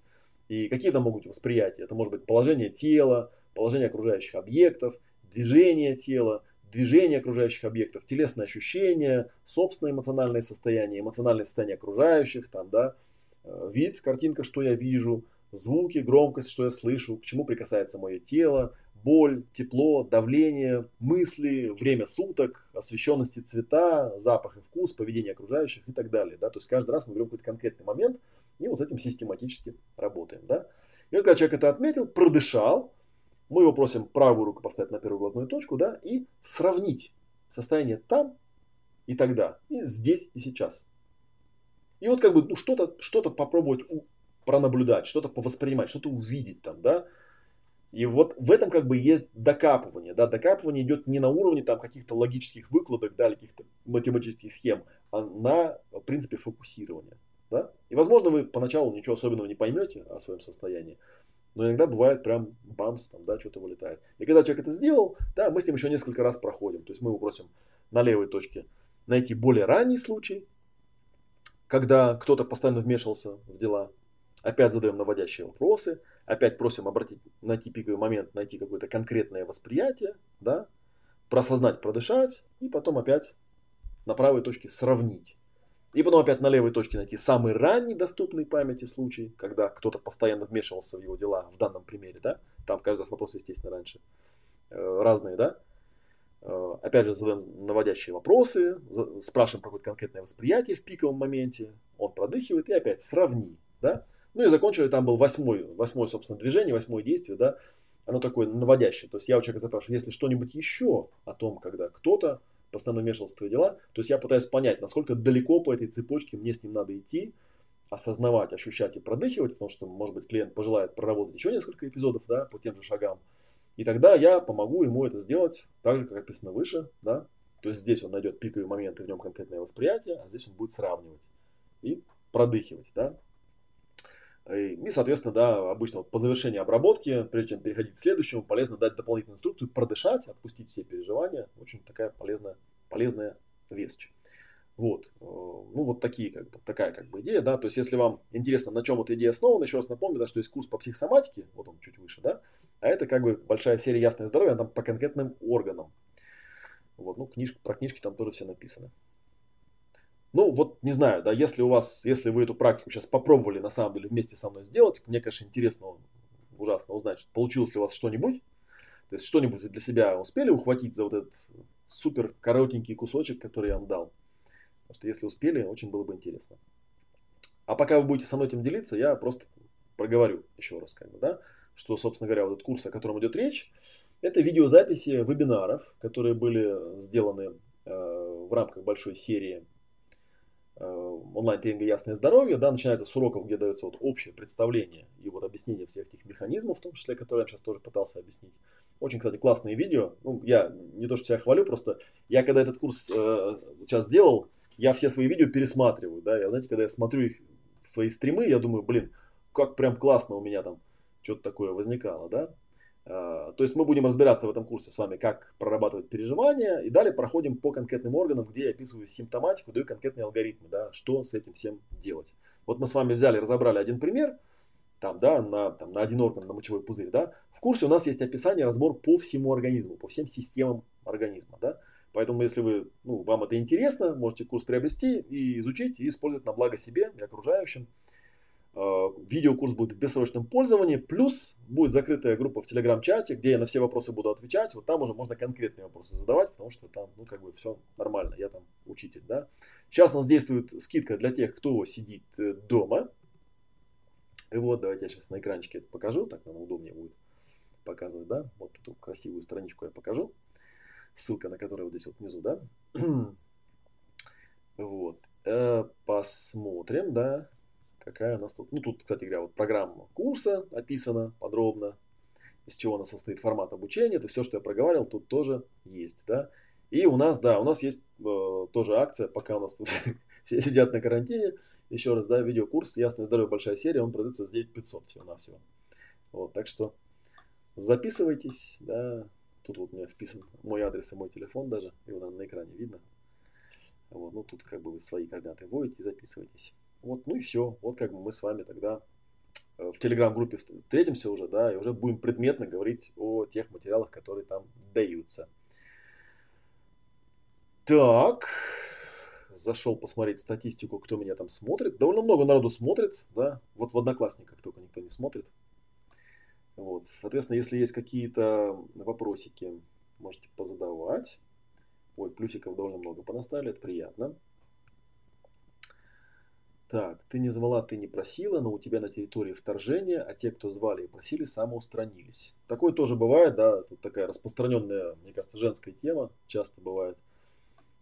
И какие там могут быть восприятия? Это может быть положение тела, положение окружающих объектов, движение тела, движение окружающих объектов, телесные ощущения, собственное эмоциональное состояние, эмоциональное состояние окружающих, там, да, э, вид, картинка, что я вижу, звуки, громкость, что я слышу, к чему прикасается мое тело, боль, тепло, давление, мысли, время суток, освещенности цвета, запах и вкус, поведение окружающих и так далее. Да? То есть каждый раз мы берем какой-то конкретный момент и вот с этим систематически работаем. Да? И вот когда человек это отметил, продышал, мы его просим правую руку поставить на первую глазную точку, да, и сравнить состояние там и тогда, и здесь и сейчас. И вот как бы ну, что-то что попробовать у, пронаблюдать, что-то повоспринимать, что-то увидеть там, да. И вот в этом как бы есть докапывание, да, докапывание идет не на уровне там каких-то логических выкладок, да, каких-то математических схем, а на принципе фокусирования, да. И возможно вы поначалу ничего особенного не поймете о своем состоянии, но иногда бывает прям бамс, там, да, что-то вылетает. И когда человек это сделал, да, мы с ним еще несколько раз проходим. То есть мы его просим на левой точке найти более ранний случай, когда кто-то постоянно вмешивался в дела. Опять задаем наводящие вопросы, опять просим обратить, найти пиковый момент, найти какое-то конкретное восприятие, да, просознать, продышать, и потом опять на правой точке сравнить. И потом опять на левой точке найти самый ранний доступный памяти случай, когда кто-то постоянно вмешивался в его дела, в данном примере, да, там каждый вопрос, естественно, раньше, э, разные, да. Э, опять же, задаем наводящие вопросы, спрашиваем про какое-то конкретное восприятие в пиковом моменте, он продыхивает и опять сравни, да. Ну и закончили, там был восьмой, восьмое, собственно, движение, восьмое действие, да, оно такое наводящее. То есть я у человека запрашиваю, если что-нибудь еще о том, когда кто-то постоянно вмешивался в твои дела. То есть я пытаюсь понять, насколько далеко по этой цепочке мне с ним надо идти, осознавать, ощущать и продыхивать, потому что, может быть, клиент пожелает проработать еще несколько эпизодов да, по тем же шагам. И тогда я помогу ему это сделать так же, как описано выше. Да? То есть здесь он найдет пиковый момент и в нем конкретное восприятие, а здесь он будет сравнивать и продыхивать. Да? И, соответственно, да, обычно вот по завершении обработки, прежде чем переходить к следующему, полезно дать дополнительную инструкцию, продышать, отпустить все переживания. Очень такая полезная, полезная вещь. Вот. Э, ну, вот такие, как бы, такая как бы идея, да. То есть, если вам интересно, на чем эта идея основана, еще раз напомню, да, что есть курс по психосоматике, вот он чуть выше, да. А это как бы большая серия «Ясное здоровье», она там по конкретным органам. Вот, ну, книж, про книжки там тоже все написано. Ну, вот не знаю, да, если у вас, если вы эту практику сейчас попробовали на самом деле вместе со мной сделать, мне, конечно, интересно ужасно узнать, получилось ли у вас что-нибудь. То есть что-нибудь для себя успели ухватить за вот этот супер коротенький кусочек, который я вам дал? Потому что если успели, очень было бы интересно. А пока вы будете со мной этим делиться, я просто проговорю еще раз, как бы, да, что, собственно говоря, вот этот курс, о котором идет речь, это видеозаписи вебинаров, которые были сделаны э, в рамках большой серии онлайн-тренинга «Ясное здоровье». Да, начинается с уроков, где дается вот общее представление и вот объяснение всех этих механизмов, в том числе, которые я сейчас тоже пытался объяснить. Очень, кстати, классные видео. Ну, я не то, что себя хвалю, просто я когда этот курс э, сейчас делал, я все свои видео пересматриваю. Да, я, знаете, когда я смотрю их, свои стримы, я думаю, блин, как прям классно у меня там что-то такое возникало, да. А, то есть мы будем разбираться в этом курсе с вами, как прорабатывать переживания, и далее проходим по конкретным органам, где я описываю симптоматику, даю конкретные алгоритмы, да, что с этим всем делать. Вот мы с вами взяли, разобрали один пример, там, да, на, там, на один орган, на мочевой пузырь, да. В курсе у нас есть описание, разбор по всему организму, по всем системам организма, да. Поэтому, если вы, ну, вам это интересно, можете курс приобрести и изучить, и использовать на благо себе и окружающим. Э, видеокурс будет в бессрочном пользовании, плюс будет закрытая группа в телеграм-чате, где я на все вопросы буду отвечать. Вот там уже можно конкретные вопросы задавать, потому что там, ну, как бы все нормально, я там учитель, да. Сейчас у нас действует скидка для тех, кто сидит э, дома. И вот, давайте я сейчас на экранчике это покажу, так нам удобнее будет показывать, да. Вот эту красивую страничку я покажу. Ссылка на которую вот здесь вот внизу, да. вот. Э, посмотрим, да какая у нас тут. Ну, тут, кстати говоря, вот программа курса описана подробно, из чего она состоит, формат обучения. Это все, что я проговаривал, тут тоже есть, да. И у нас, да, у нас есть э, тоже акция, пока у нас тут все сидят на карантине. Еще раз, да, видеокурс «Ясное здоровье. Большая серия», он продается за 9500 всего-навсего. Вот, так что записывайтесь, да. Тут вот у меня вписан мой адрес и мой телефон даже, его наверное, на экране видно. Вот, ну тут как бы вы свои координаты вводите и записывайтесь. Вот, ну и все. Вот как бы мы с вами тогда э, в телеграм-группе встретимся уже, да, и уже будем предметно говорить о тех материалах, которые там даются. Так, зашел посмотреть статистику, кто меня там смотрит. Довольно много народу смотрит, да. Вот в Одноклассниках только никто не смотрит. Вот, соответственно, если есть какие-то вопросики, можете позадавать. Ой, плюсиков довольно много понаставили, это приятно. Так, ты не звала, ты не просила, но у тебя на территории вторжения, а те, кто звали и просили, самоустранились. Такое тоже бывает, да, тут такая распространенная, мне кажется, женская тема, часто бывает.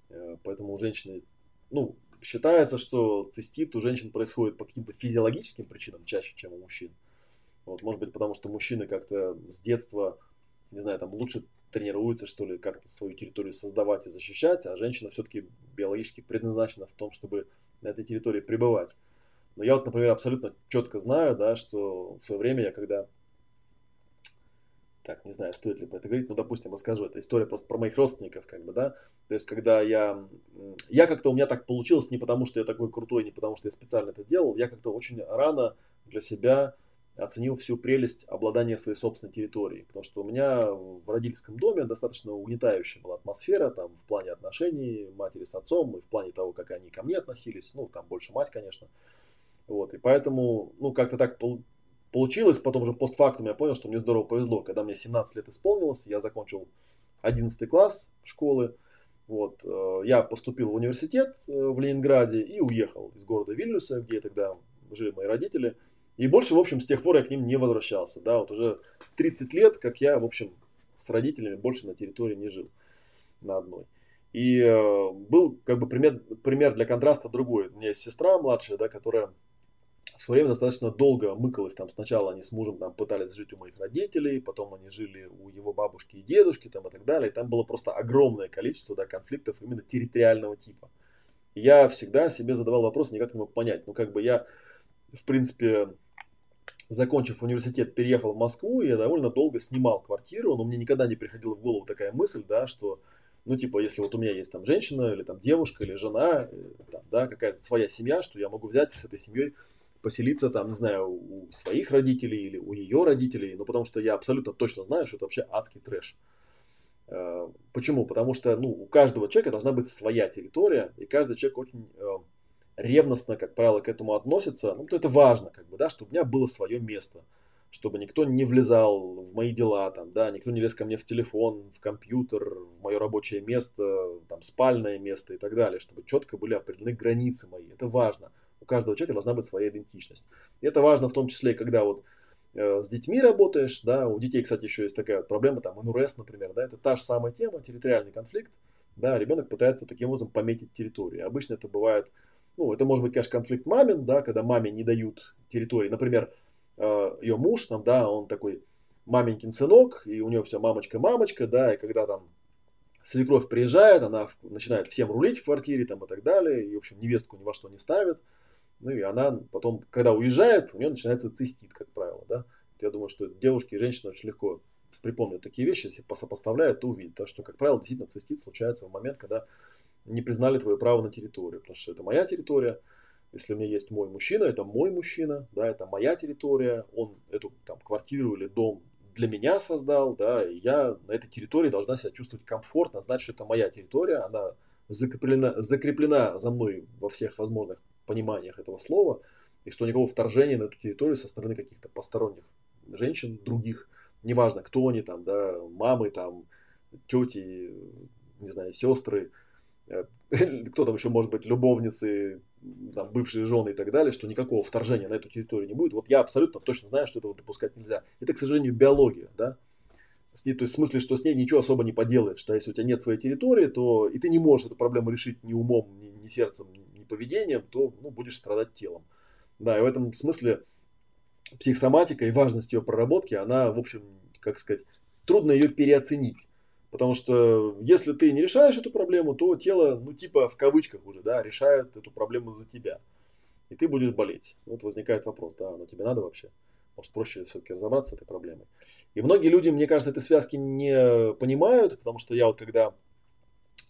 Э, поэтому у женщины, ну, считается, что цистит у женщин происходит по каким-то физиологическим причинам чаще, чем у мужчин. Вот, может быть, потому что мужчины как-то с детства, не знаю, там лучше тренируются, что ли, как-то свою территорию создавать и защищать, а женщина все-таки биологически предназначена в том, чтобы на этой территории пребывать. Но я вот, например, абсолютно четко знаю, да, что в свое время я когда... Так, не знаю, стоит ли про это говорить, но, допустим, расскажу. Это история просто про моих родственников, как бы, да. То есть, когда я... Я как-то, у меня так получилось не потому, что я такой крутой, не потому, что я специально это делал. Я как-то очень рано для себя оценил всю прелесть обладания своей собственной территорией. Потому что у меня в родительском доме достаточно угнетающая была атмосфера там, в плане отношений матери с отцом и в плане того, как они ко мне относились. Ну, там больше мать, конечно. Вот, и поэтому, ну, как-то так получилось. Потом уже постфактум я понял, что мне здорово повезло. Когда мне 17 лет исполнилось, я закончил 11 класс школы. Вот, э, я поступил в университет э, в Ленинграде и уехал из города Вильнюса, где тогда жили мои родители – и больше, в общем, с тех пор я к ним не возвращался. Да, вот уже 30 лет, как я, в общем, с родителями больше на территории не жил на одной. И э, был как бы пример, пример для контраста другой. У меня есть сестра младшая, да, которая в свое время достаточно долго мыкалась. Там сначала они с мужем там, пытались жить у моих родителей, потом они жили у его бабушки и дедушки там, и так далее. И там было просто огромное количество да, конфликтов именно территориального типа. И я всегда себе задавал вопрос, никак не мог понять. Ну, как бы я, в принципе, закончив университет, переехал в Москву, и я довольно долго снимал квартиру, но мне никогда не приходила в голову такая мысль, да, что, ну, типа, если вот у меня есть там женщина, или там девушка, или жена, э, там, да, какая-то своя семья, что я могу взять с этой семьей поселиться там, не знаю, у своих родителей или у ее родителей, ну, потому что я абсолютно точно знаю, что это вообще адский трэш. Э, почему? Потому что, ну, у каждого человека должна быть своя территория, и каждый человек очень э, ревностно, как правило, к этому относятся, ну, то это важно, как бы, да, чтобы у меня было свое место, чтобы никто не влезал в мои дела, там, да, никто не лез ко мне в телефон, в компьютер, в мое рабочее место, там, спальное место и так далее, чтобы четко были определены границы мои. Это важно. У каждого человека должна быть своя идентичность. И это важно в том числе, когда вот э, с детьми работаешь, да, у детей, кстати, еще есть такая вот проблема, там, НУРС, например, да, это та же самая тема, территориальный конфликт, да, ребенок пытается таким образом пометить территорию. Обычно это бывает, ну, это может быть, конечно, конфликт мамин, да, когда маме не дают территории. Например, Э, ее муж, там, да, он такой маменькин сынок, и у нее все мамочка-мамочка, да, и когда там свекровь приезжает, она начинает всем рулить в квартире там и так далее, и, в общем, невестку ни во что не ставит. Ну и она потом, когда уезжает, у нее начинается цистит, как правило, да. Я думаю, что девушки и женщины очень легко припомнят такие вещи, если сопоставляют, то увидят, да, что, как правило, действительно цистит случается в момент, когда не признали твое право на территорию, потому что это моя территория, если у меня есть мой мужчина, это мой мужчина, да, это моя территория, он эту там квартиру или дом для меня создал, да, и я на этой территории должна себя чувствовать комфортно, знать, что это моя территория, она закреплена, закреплена за мной во всех возможных пониманиях этого слова, и что никакого вторжения на эту территорию со стороны каких-то посторонних женщин, других, неважно, кто они там, да, мамы там, тети, не знаю, сестры, кто там еще может быть, любовницы, там, бывшие жены и так далее, что никакого вторжения на эту территорию не будет. Вот я абсолютно точно знаю, что этого допускать нельзя. Это, к сожалению, биология, да. С ней, то есть в смысле, что с ней ничего особо не поделаешь. Что если у тебя нет своей территории, то и ты не можешь эту проблему решить ни умом, ни, ни сердцем, ни поведением, то ну, будешь страдать телом. Да, и в этом смысле психосоматика и важность ее проработки, она, в общем, как сказать, трудно ее переоценить. Потому что если ты не решаешь эту проблему, то тело, ну типа в кавычках уже, да, решает эту проблему за тебя. И ты будешь болеть. Вот возникает вопрос, да, оно тебе надо вообще? Может проще все-таки разобраться с этой проблемой. И многие люди, мне кажется, этой связки не понимают, потому что я вот когда,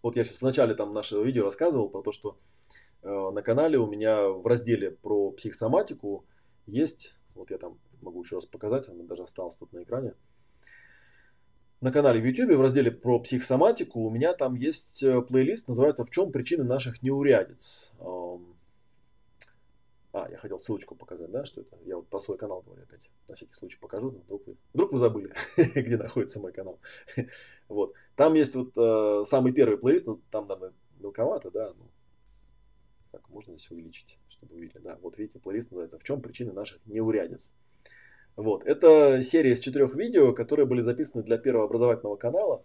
вот я сейчас в начале там нашего видео рассказывал про то, что э, на канале у меня в разделе про психосоматику есть, вот я там могу еще раз показать, он даже остался тут на экране, на канале в YouTube в разделе про психосоматику у меня там есть э, плейлист, называется «В чем причины наших неурядиц». А, я хотел ссылочку показать, да, что это. Я вот про свой канал говорю опять. На всякий случай покажу, вдруг вы, вдруг вы забыли, где находится мой канал. вот. Там есть вот э, самый первый плейлист, ну, там, наверное, мелковато, да. Ну, как можно здесь увеличить, чтобы вы видели, да. Вот видите, плейлист называется «В чем причины наших неурядиц». Вот. Это серия из четырех видео, которые были записаны для первого образовательного канала.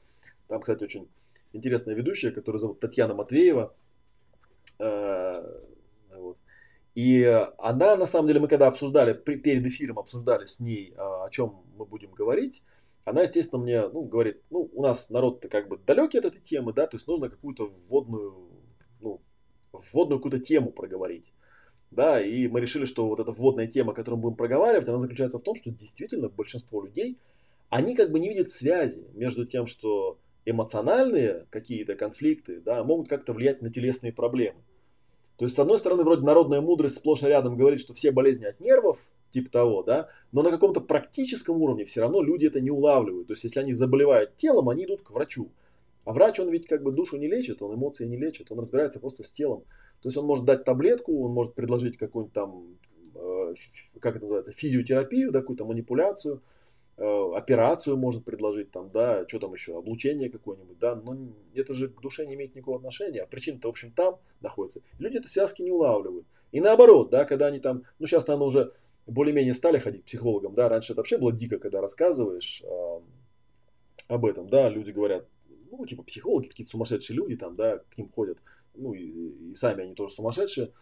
Там, кстати, очень интересная ведущая, которая зовут Татьяна Матвеева. Э, вот. И она, на самом деле, мы когда обсуждали, перед эфиром обсуждали с ней, а, о чем мы будем говорить, она, естественно, мне ну, говорит, ну, у нас народ-то как бы далекий от этой темы, да, то есть нужно какую-то вводную, ну, вводную какую-то тему проговорить да, и мы решили, что вот эта вводная тема, которую мы будем проговаривать, она заключается в том, что действительно большинство людей, они как бы не видят связи между тем, что эмоциональные какие-то конфликты, да, могут как-то влиять на телесные проблемы. То есть, с одной стороны, вроде народная мудрость сплошь и рядом говорит, что все болезни от нервов, типа того, да, но на каком-то практическом уровне все равно люди это не улавливают. То есть, если они заболевают телом, они идут к врачу. А врач, он ведь как бы душу не лечит, он эмоции не лечит, он разбирается просто с телом. То есть он может дать таблетку, он может предложить какую-нибудь там, э, как это называется, физиотерапию, да, какую-то манипуляцию, э, операцию может предложить, там, да, что там еще, облучение какое-нибудь, да, но это же к душе не имеет никакого отношения, а причина-то, в общем, там находится. Люди это связки не улавливают. И наоборот, да, когда они там, ну, сейчас, наверное, уже более-менее стали ходить к психологам, да, раньше это вообще было дико, когда рассказываешь э, об этом, да, люди говорят, ну, типа, психологи, какие-то сумасшедшие люди там, да, к ним ходят, ну и, и сами они тоже сумасшедшие.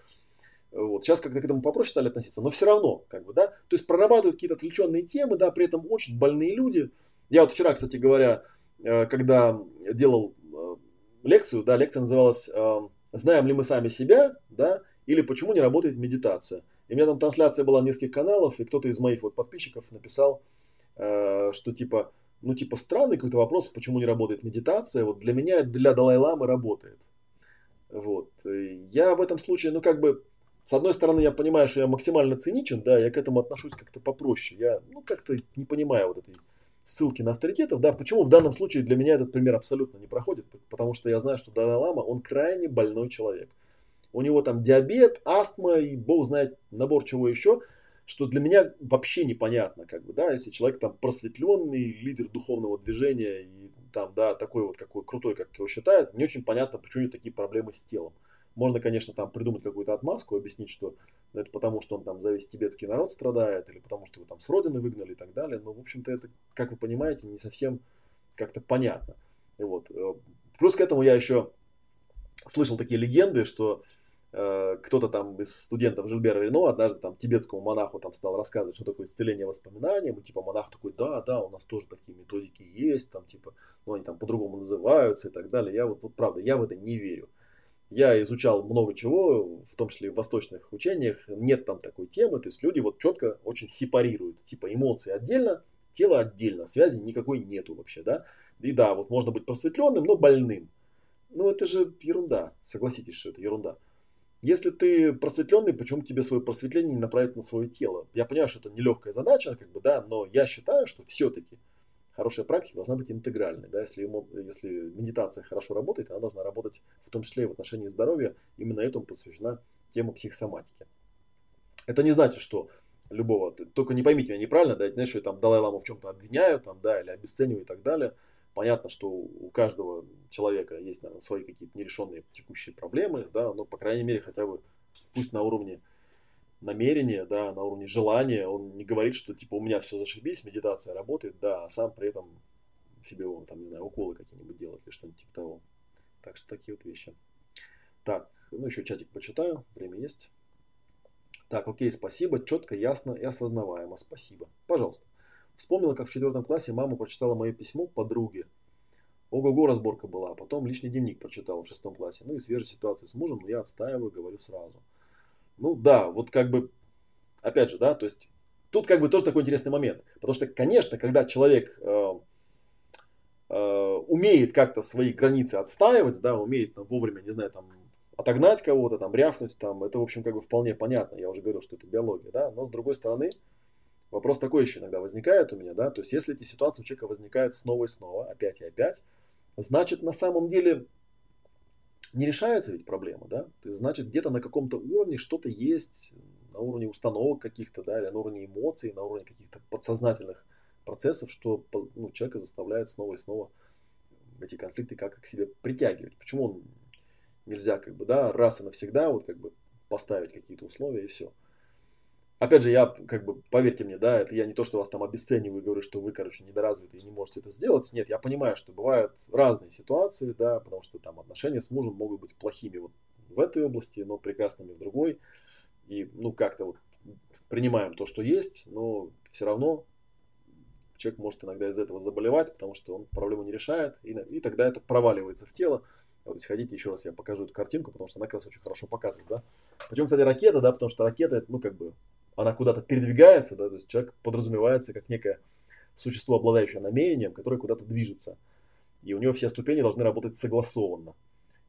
Вот. Сейчас как-то к этому попроще стали относиться, но все равно, как бы, да, то есть прорабатывают какие-то отвлеченные темы, да, при этом очень больные люди. Я вот вчера, кстати говоря, э, когда делал э, лекцию, да, лекция называлась э, «Знаем ли мы сами себя», да, или «Почему не работает медитация?». И у меня там трансляция была нескольких каналов, и кто-то из моих вот подписчиков написал, что типа, ну типа странный какой-то вопрос, почему не работает медитация. Вот для меня, для Далай-Ламы работает. Вот. Я в этом случае, ну, как бы, с одной стороны, я понимаю, что я максимально циничен, да, я к этому отношусь как-то попроще. Я, ну, как-то не понимаю вот этой ссылки на авторитетов, да, почему в данном случае для меня этот пример абсолютно не проходит, потому что я знаю, что Далай-Лама, он крайне больной человек. У него там диабет, астма и бог знает набор чего еще, что для меня вообще непонятно, как бы, да, если человек там просветленный, лидер духовного движения и там, да, такой вот какой крутой, как его считают, не очень понятно, почему у него такие проблемы с телом. Можно, конечно, там придумать какую-то отмазку, объяснить, что ну, это потому, что он там за весь тибетский народ страдает, или потому, что его там с родины выгнали и так далее. Но, в общем-то, это, как вы понимаете, не совсем как-то понятно. И вот. Э, плюс к этому я еще слышал такие легенды, что кто-то там из студентов Жильбера Рено однажды там тибетскому монаху там стал рассказывать, что такое исцеление воспоминанием, и типа монах такой, да, да, у нас тоже такие методики есть, там типа, ну они там по-другому называются и так далее. Я вот, вот правда, я в это не верю. Я изучал много чего, в том числе в восточных учениях, нет там такой темы, то есть люди вот четко очень сепарируют, типа эмоции отдельно, тело отдельно, связи никакой нету вообще, да. И да, вот можно быть просветленным, но больным. Ну это же ерунда, согласитесь, что это ерунда. Если ты просветленный, почему тебе свое просветление не направить на свое тело? Я понимаю, что это нелегкая задача, как бы, да, но я считаю, что все-таки хорошая практика должна быть интегральной. Да? Если, если медитация хорошо работает, она должна работать в том числе и в отношении здоровья. Именно этому посвящена тема психосоматики. Это не значит, что любого, только не поймите меня неправильно, да, знаешь, что я там Далай-Ламу в чем-то обвиняю, там, да, или обесцениваю и так далее. Понятно, что у каждого человека есть, наверное, свои какие-то нерешенные текущие проблемы, да, но, по крайней мере, хотя бы пусть на уровне намерение, да, на уровне желания, он не говорит, что типа у меня все зашибись, медитация работает, да, а сам при этом себе, там, не знаю, уколы какие-нибудь делать или что-нибудь типа того. Так что такие вот вещи. Так, ну еще чатик почитаю, время есть. Так, окей, спасибо, четко, ясно и осознаваемо, спасибо. Пожалуйста. Вспомнила, как в четвертом классе мама прочитала мое письмо подруге. Ого-го разборка была, потом личный дневник прочитала в шестом классе. Ну и свежая ситуация с мужем, но я отстаиваю, говорю сразу. Ну да, вот как бы, опять же, да, то есть тут как бы тоже такой интересный момент. Потому что, конечно, когда человек э, э, умеет как-то свои границы отстаивать, да, умеет там, вовремя, не знаю, там, отогнать кого-то, там, рявкнуть, там, это, в общем, как бы вполне понятно. Я уже говорил, что это биология, да, но с другой стороны, вопрос такой еще иногда возникает у меня, да, то есть если эти ситуации у человека возникают снова и снова, опять и опять, значит, на самом деле не решается ведь проблема, да? То есть, значит, где-то на каком-то уровне что-то есть, на уровне установок каких-то, да, или на уровне эмоций, на уровне каких-то подсознательных процессов, что ну, человека заставляет снова и снова эти конфликты как-то к себе притягивать. Почему он нельзя, как бы, да, раз и навсегда вот как бы поставить какие-то условия и все. Опять же, я, как бы, поверьте мне, да, это я не то, что вас там обесцениваю говорю, что вы, короче, недоразвиты и не можете это сделать. Нет, я понимаю, что бывают разные ситуации, да, потому что там отношения с мужем могут быть плохими вот в этой области, но прекрасными в другой. И, ну, как-то вот принимаем то, что есть, но все равно человек может иногда из этого заболевать, потому что он проблему не решает, и, и тогда это проваливается в тело. Вот если хотите, еще раз я покажу эту картинку, потому что она как раз очень хорошо показывает, да. Почему, кстати, ракета, да, потому что ракета, это, ну, как бы, она куда-то передвигается, да, то есть человек подразумевается как некое существо, обладающее намерением, которое куда-то движется. И у него все ступени должны работать согласованно.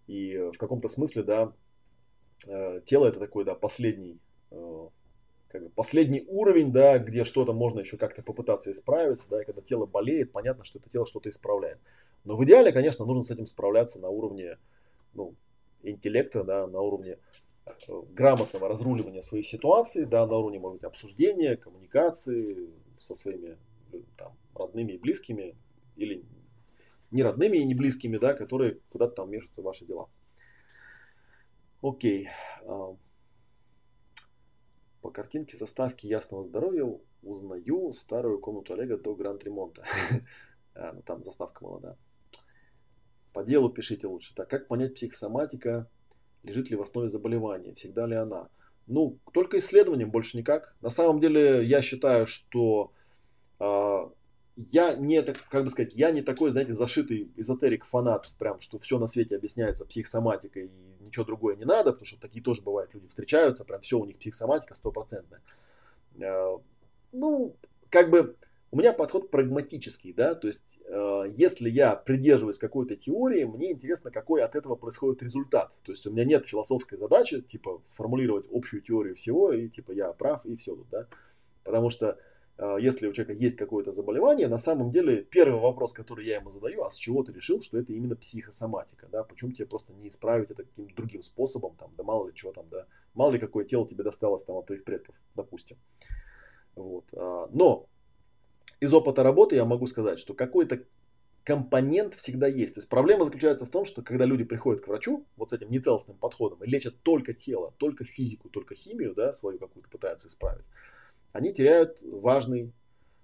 И в каком-то смысле, да, э, тело это такой, да, последний, э, как бы последний уровень, да, где что-то можно еще как-то попытаться исправить, да, и когда тело болеет, понятно, что это тело что-то исправляет. Но в идеале, конечно, нужно с этим справляться на уровне, ну, интеллекта, да, на уровне грамотного разруливания своих ситуаций, да, на уровне, может быть, обсуждения, коммуникации со своими там, родными и близкими, или не родными и не близкими, да, которые куда-то там мешаются ваши дела. Окей. А, по картинке заставки ясного здоровья узнаю старую комнату Олега до гранд-ремонта. Там заставка молодая. По делу пишите лучше. Так, как понять психосоматика лежит ли в основе заболевания, всегда ли она. Ну, только исследованием, больше никак. На самом деле, я считаю, что э, я не, так, как бы сказать, я не такой, знаете, зашитый эзотерик-фанат, прям, что все на свете объясняется психосоматикой и ничего другое не надо, потому что такие тоже бывают, люди встречаются, прям все у них психосоматика стопроцентная. Э, ну, как бы, у меня подход прагматический, да, то есть э, если я придерживаюсь какой-то теории, мне интересно, какой от этого происходит результат. То есть у меня нет философской задачи, типа, сформулировать общую теорию всего, и типа я прав, и все тут, да. Потому что э, если у человека есть какое-то заболевание, на самом деле первый вопрос, который я ему задаю, а с чего ты решил, что это именно психосоматика, да, почему тебе просто не исправить это каким-то другим способом, там, да мало ли чего там, да, мало ли какое тело тебе досталось там от твоих предков, допустим. Вот. А, но из опыта работы я могу сказать, что какой-то компонент всегда есть. То есть проблема заключается в том, что когда люди приходят к врачу вот с этим нецелостным подходом и лечат только тело, только физику, только химию, да, свою какую-то пытаются исправить, они теряют важный,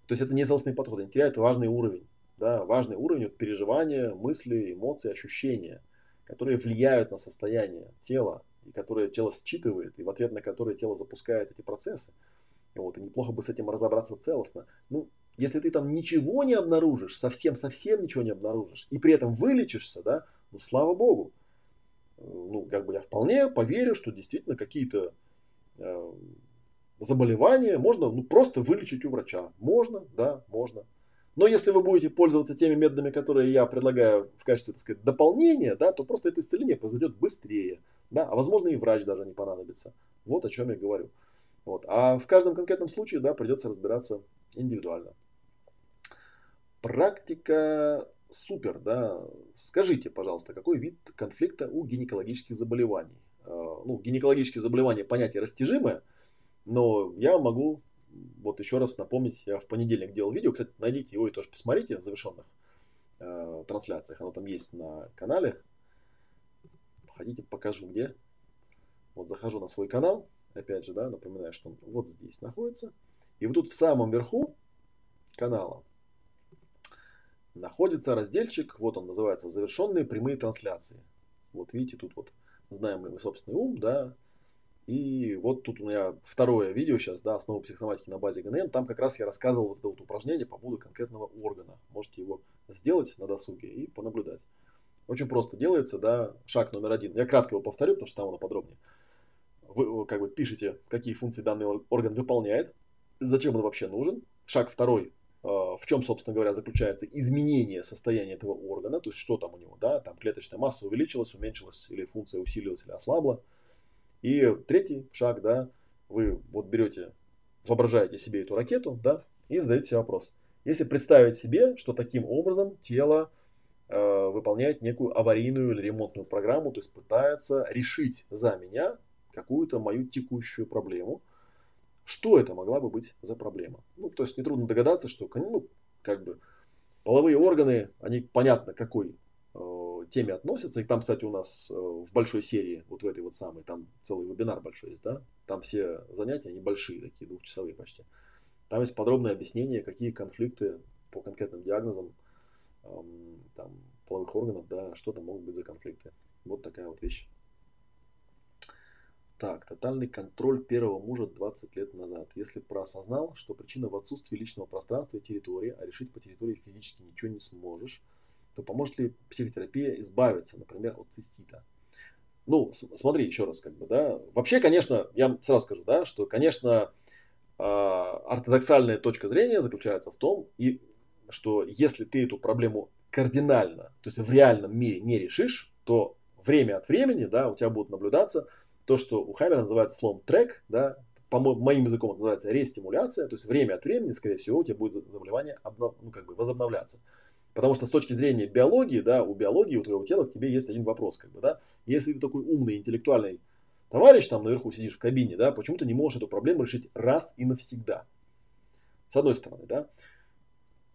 то есть это нецелостный подход, они теряют важный уровень, да, важный уровень вот, переживания, мысли, эмоций, ощущения, которые влияют на состояние тела, и которые тело считывает, и в ответ на которые тело запускает эти процессы. Вот, и неплохо бы с этим разобраться целостно. Ну, если ты там ничего не обнаружишь, совсем-совсем ничего не обнаружишь, и при этом вылечишься, да, ну, слава богу. Ну, как бы я вполне поверю, что действительно какие-то э, заболевания можно ну, просто вылечить у врача. Можно, да, можно. Но если вы будете пользоваться теми методами, которые я предлагаю в качестве, так сказать, дополнения, да, то просто это исцеление произойдет быстрее. Да, а возможно и врач даже не понадобится. Вот о чем я говорю. Вот. А в каждом конкретном случае да, придется разбираться индивидуально. Практика супер, да. Скажите, пожалуйста, какой вид конфликта у гинекологических заболеваний? А, ну, гинекологические заболевания понятие растяжимое, но я могу вот еще раз напомнить, я в понедельник делал видео, кстати, найдите его и тоже посмотрите в завершенных э, трансляциях, оно там есть на канале. Хотите, покажу где. Вот захожу на свой канал, опять же, да, напоминаю, что он вот здесь находится. И вот тут в самом верху канала находится разделчик, вот он называется «Завершенные прямые трансляции». Вот видите, тут вот знаем мы собственный ум, да, и вот тут у меня второе видео сейчас, да, основы психосоматики на базе ГНМ. Там как раз я рассказывал вот это вот упражнение по поводу конкретного органа. Можете его сделать на досуге и понаблюдать. Очень просто делается, да, шаг номер один. Я кратко его повторю, потому что там оно подробнее. Вы как бы пишете, какие функции данный орган выполняет, зачем он вообще нужен. Шаг второй, в чем, собственно говоря, заключается изменение состояния этого органа, то есть что там у него, да, там клеточная масса увеличилась, уменьшилась, или функция усилилась, или ослабла. И третий шаг, да, вы вот берете, воображаете себе эту ракету, да, и задаете себе вопрос. Если представить себе, что таким образом тело э, выполняет некую аварийную или ремонтную программу, то есть пытается решить за меня какую-то мою текущую проблему, что это могла бы быть за проблема? Ну, то есть нетрудно догадаться, что, ну, как бы, половые органы, они понятно какой э, теме относятся. И там, кстати, у нас э, в большой серии, вот в этой вот самой, там целый вебинар большой есть, да? Там все занятия, они большие, такие двухчасовые почти. Там есть подробное объяснение, какие конфликты по конкретным диагнозам эм, там, половых органов, да, что там могут быть за конфликты. Вот такая вот вещь. Так, тотальный контроль первого мужа 20 лет назад. Если проосознал, что причина в отсутствии личного пространства и территории, а решить по территории физически ничего не сможешь, то поможет ли психотерапия избавиться, например, от цистита? Ну, смотри еще раз, как бы, да. Вообще, конечно, я сразу скажу, да, что, конечно, а, ортодоксальная точка зрения заключается в том, и, что если ты эту проблему кардинально, то есть в реальном мире не решишь, то время от времени, да, у тебя будут наблюдаться то, что у Хаммера называется словом трек, да, по моим языком это называется рестимуляция, то есть время от времени, скорее всего, у тебя будет заболевание обнов, ну, как бы возобновляться. Потому что с точки зрения биологии, да, у биологии, у твоего тела к тебе есть один вопрос, как бы, да. Если ты такой умный, интеллектуальный товарищ, там наверху сидишь в кабине, да, почему ты не можешь эту проблему решить раз и навсегда? С одной стороны, да.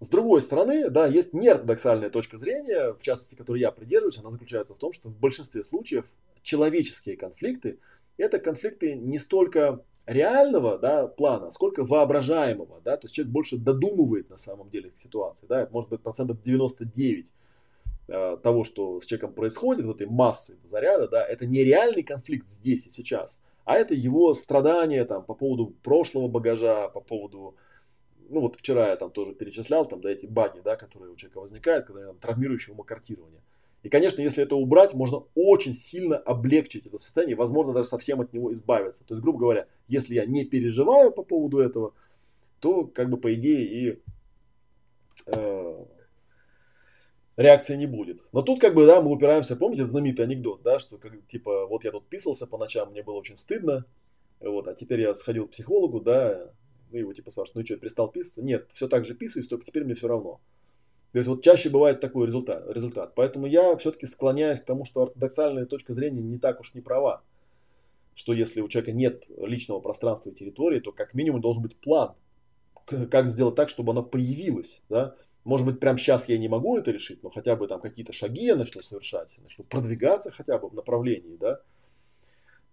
С другой стороны, да, есть неортодоксальная точка зрения, в частности, которой я придерживаюсь, она заключается в том, что в большинстве случаев человеческие конфликты – это конфликты не столько реального да, плана, сколько воображаемого. Да? То есть человек больше додумывает на самом деле ситуации. Да? Может быть процентов 99 э, того, что с человеком происходит, в этой массы заряда, да, это не реальный конфликт здесь и сейчас, а это его страдания там, по поводу прошлого багажа, по поводу, ну вот вчера я там тоже перечислял, там, да, эти баги, да, которые у человека возникают, когда там, травмирующее умокартирование. И, конечно, если это убрать, можно очень сильно облегчить это состояние, возможно, даже совсем от него избавиться. То есть, грубо говоря, если я не переживаю по поводу этого, то, как бы, по идее, и э, реакции не будет. Но тут, как бы, да, мы упираемся, помните, этот знаменитый анекдот, да, что, как, типа, вот я тут писался по ночам, мне было очень стыдно, вот, а теперь я сходил к психологу, да, ну, его, типа, спрашивают, ну, что, перестал писаться? Нет, все так же писаюсь, только теперь мне все равно. То есть вот чаще бывает такой результат. результат. Поэтому я все-таки склоняюсь к тому, что ортодоксальная точка зрения не так уж не права. Что если у человека нет личного пространства и территории, то как минимум должен быть план как сделать так, чтобы она появилась, да. Может быть, прямо сейчас я не могу это решить, но хотя бы там какие-то шаги я начну совершать, начну продвигаться хотя бы в направлении, да.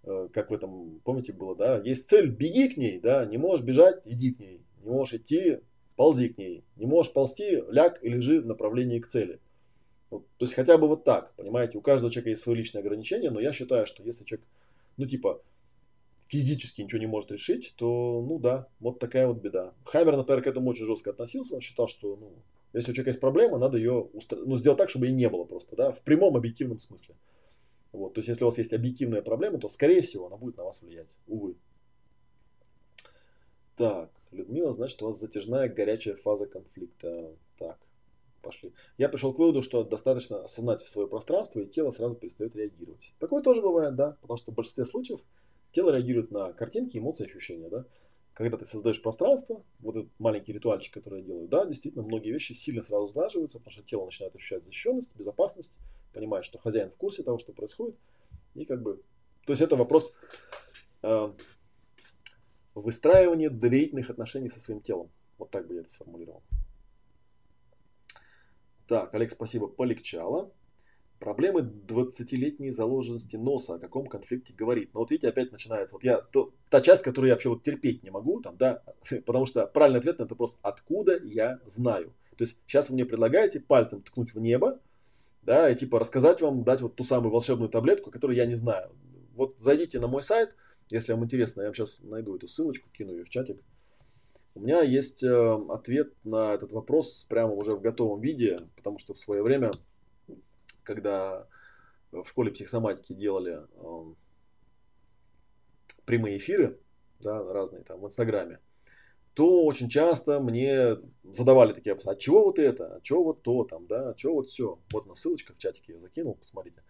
Э, как в этом, помните, было, да, есть цель, беги к ней, да, не можешь бежать, иди к ней, не можешь идти, ползи к ней, не можешь ползти, ляг и лежи в направлении к цели. Вот, то есть хотя бы вот так, понимаете, у каждого человека есть свои личные ограничения, но я считаю, что если человек, ну типа, физически ничего не может решить, то, ну да, вот такая вот беда. Хаммер, например, к этому очень жестко относился, он считал, что, ну, если у человека есть проблема, надо ее устр... ну, сделать так, чтобы ее не было просто, да, в прямом объективном смысле. Вот, то есть, если у вас есть объективная проблема, то, скорее всего, она будет на вас влиять. Увы. Так, Людмила, значит, у вас затяжная горячая фаза конфликта. Так, пошли. Я пришел к выводу, что достаточно осознать свое пространство, и тело сразу перестает реагировать. Такое тоже бывает, да, потому что в большинстве случаев тело реагирует на картинки, эмоции, ощущения, да. Когда ты создаешь пространство, вот этот маленький ритуальчик, который я делаю, да, действительно, многие вещи сильно сразу сглаживаются, потому что тело начинает ощущать защищенность, безопасность, понимает, что хозяин в курсе того, что происходит. И как бы... То есть это вопрос э, выстраивания доверительных отношений со своим телом. Вот так бы я это сформулировал. Так, Олег, спасибо, полегчало. Проблемы 20-летней заложенности носа, о каком конфликте говорит. Но вот видите, опять начинается. Вот я, то, та часть, которую я вообще вот терпеть не могу, там, да, потому что правильный ответ на это просто откуда я знаю. То есть сейчас вы мне предлагаете пальцем ткнуть в небо, да, и типа рассказать вам, дать вот ту самую волшебную таблетку, которую я не знаю. Вот зайдите на мой сайт, если вам интересно, я вам сейчас найду эту ссылочку, кину ее в чатик. У меня есть э, ответ на этот вопрос прямо уже в готовом виде, потому что в свое время, когда в школе психосоматики делали э, прямые эфиры, да, разные там в Инстаграме, то очень часто мне задавали такие вопросы, а чего вот это, а чего вот то там, да, а чего вот все. Вот на ссылочка в чатике я закинул, посмотрите.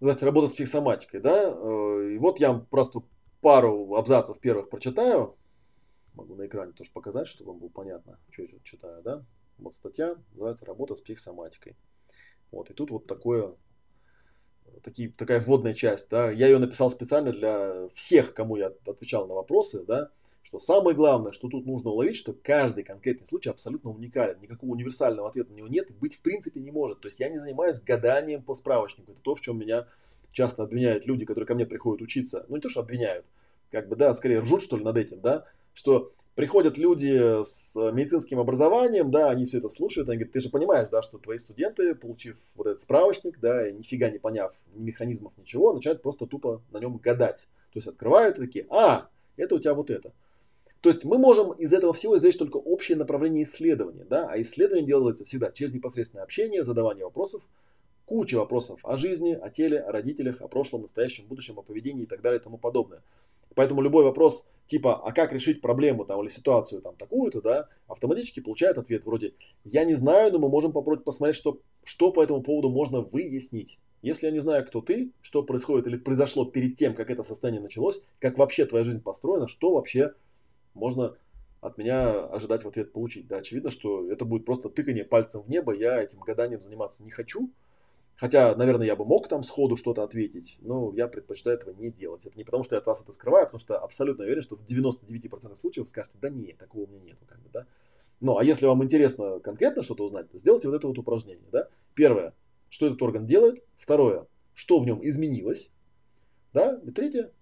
Называется работа с психосоматикой, да. Э, и вот я просто пару абзацев первых прочитаю. Могу на экране тоже показать, чтобы вам было понятно, что я читаю, да. Вот статья называется «Работа с психосоматикой». Вот, и тут вот такое, такие, такая вводная часть, да. Я ее написал специально для всех, кому я отвечал на вопросы, да что самое главное, что тут нужно уловить, что каждый конкретный случай абсолютно уникален. Никакого универсального ответа на него нет и быть в принципе не может. То есть я не занимаюсь гаданием по справочнику. Это то, в чем меня часто обвиняют люди, которые ко мне приходят учиться. Ну не то, что обвиняют, как бы, да, скорее ржут, что ли, над этим, да, что приходят люди с медицинским образованием, да, они все это слушают, они говорят, ты же понимаешь, да, что твои студенты, получив вот этот справочник, да, и нифига не поняв ни механизмов, ничего, начинают просто тупо на нем гадать. То есть открывают и такие, а, это у тебя вот это. То есть мы можем из этого всего извлечь только общее направление исследования, да, а исследование делается всегда через непосредственное общение, задавание вопросов, куча вопросов о жизни, о теле, о родителях, о прошлом, настоящем, будущем, о поведении и так далее и тому подобное. Поэтому любой вопрос типа, а как решить проблему там, или ситуацию там такую-то, да, автоматически получает ответ вроде, я не знаю, но мы можем попробовать посмотреть, что, что по этому поводу можно выяснить. Если я не знаю, кто ты, что происходит или произошло перед тем, как это состояние началось, как вообще твоя жизнь построена, что вообще можно от меня ожидать в ответ получить. Да, очевидно, что это будет просто тыкание пальцем в небо. Я этим гаданием заниматься не хочу. Хотя, наверное, я бы мог там сходу что-то ответить, но я предпочитаю этого не делать. Это не потому, что я от вас это скрываю, а потому что абсолютно уверен, что в 99% случаев вы скажете, да нет, такого у меня нету. Как бы, да? Ну, а если вам интересно конкретно что-то узнать, то сделайте вот это вот упражнение. Да? Первое, что этот орган делает. Второе, что в нем изменилось. Да? И третье,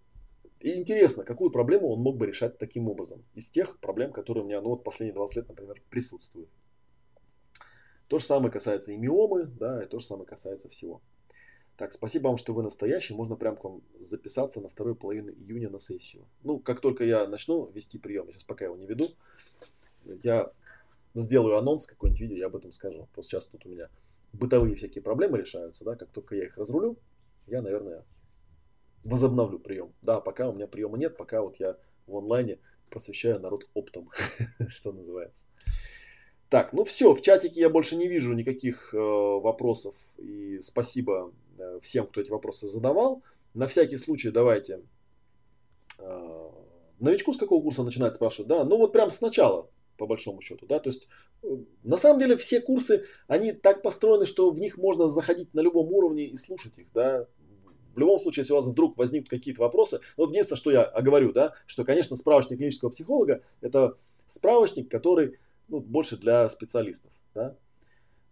и интересно, какую проблему он мог бы решать таким образом. Из тех проблем, которые у меня ну, вот последние 20 лет, например, присутствуют. То же самое касается и миомы, да, и то же самое касается всего. Так, спасибо вам, что вы настоящий. Можно прям к вам записаться на вторую половину июня на сессию. Ну, как только я начну вести прием, сейчас пока его не веду, я сделаю анонс, какой-нибудь видео, я об этом скажу. Просто сейчас тут у меня бытовые всякие проблемы решаются, да, как только я их разрулю, я, наверное, возобновлю прием. Да, пока у меня приема нет, пока вот я в онлайне посвящаю народ оптом, что называется. Так, ну все, в чатике я больше не вижу никаких э, вопросов. И спасибо э, всем, кто эти вопросы задавал. На всякий случай давайте. Э, новичку с какого курса начинать спрашивать? Да, ну вот прям сначала, по большому счету. Да, то есть э, на самом деле все курсы, они так построены, что в них можно заходить на любом уровне и слушать их. Да, в любом случае, если у вас вдруг возникнут какие-то вопросы, ну, вот единственное, что я говорю, да, что, конечно, справочник клинического психолога – это справочник, который ну, больше для специалистов. Да?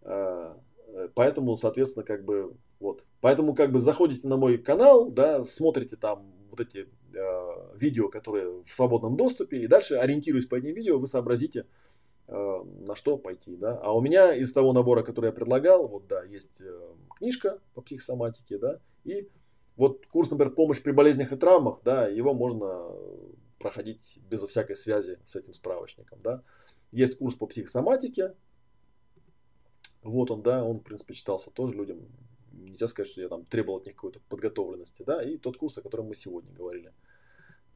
А, поэтому, соответственно, как бы вот. Поэтому как бы заходите на мой канал, да, смотрите там вот эти э, видео, которые в свободном доступе, и дальше, ориентируясь по этим видео, вы сообразите, э, на что пойти, да. А у меня из того набора, который я предлагал, вот, да, есть э, книжка по психосоматике, да, и вот курс, например, помощь при болезнях и травмах, да, его можно проходить безо всякой связи с этим справочником, да. Есть курс по психосоматике, вот он, да, он, в принципе, читался тоже людям нельзя сказать, что я там требовал от них какой-то подготовленности, да, и тот курс, о котором мы сегодня говорили.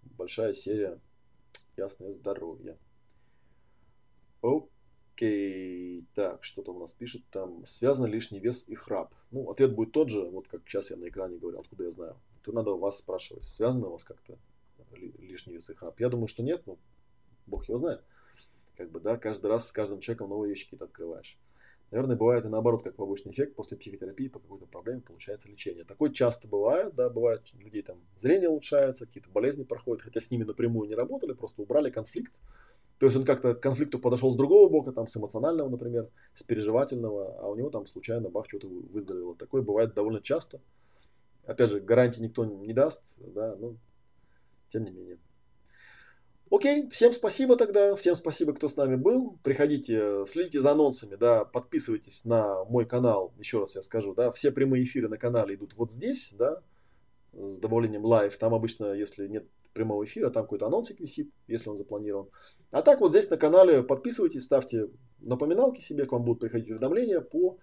Большая серия «Ясное здоровье». Окей, так, что-то у нас пишет там, связан лишний вес и храп. Ну, ответ будет тот же, вот как сейчас я на экране говорил, откуда я знаю. Это надо вас спрашивать, связано у вас как-то лишний вес и храп. Я думаю, что нет, но бог его знает. Как бы, да, каждый раз с каждым человеком новые вещи какие-то открываешь. Наверное, бывает и наоборот, как побочный эффект, после психотерапии по какой-то проблеме получается лечение. Такое часто бывает, да, бывает, у людей там зрение улучшается, какие-то болезни проходят, хотя с ними напрямую не работали, просто убрали конфликт. То есть он как-то к конфликту подошел с другого бока, там, с эмоционального, например, с переживательного, а у него там случайно бах, что-то выздоровело. Такое бывает довольно часто. Опять же, гарантии никто не даст, да, но тем не менее. Окей, всем спасибо тогда, всем спасибо, кто с нами был. Приходите, следите за анонсами, да, подписывайтесь на мой канал, еще раз я скажу, да, все прямые эфиры на канале идут вот здесь, да, с добавлением live. Там обычно, если нет прямого эфира, там какой-то анонсик висит, если он запланирован. А так вот здесь на канале подписывайтесь, ставьте напоминалки себе, к вам будут приходить уведомления по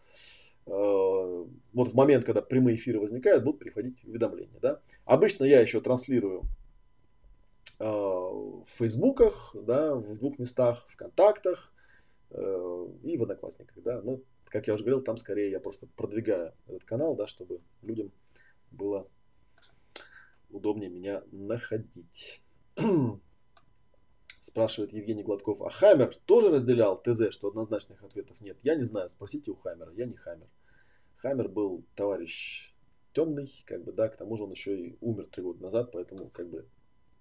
э, вот в момент, когда прямые эфиры возникают, будут приходить уведомления. Да? Обычно я еще транслирую Э, в Фейсбуках, да, в двух местах, в контактах э, и в Одноклассниках, да. Ну, как я уже говорил, там скорее я просто продвигаю этот канал, да, чтобы людям было удобнее меня находить. Спрашивает Евгений Гладков, а Хаммер тоже разделял ТЗ, что однозначных ответов нет? Я не знаю, спросите у Хаммера, я не Хаммер. Хаммер был товарищ темный, как бы, да, к тому же он еще и умер три года назад, поэтому, как бы,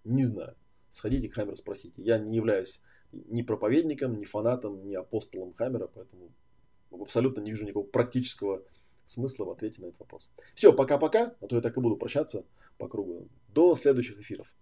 не знаю. Сходите к Хаммеру, спросите. Я не являюсь ни проповедником, ни фанатом, ни апостолом Хаммера, поэтому абсолютно не вижу никакого практического смысла в ответе на этот вопрос. Все, пока-пока, а то я так и буду прощаться по кругу. До следующих эфиров.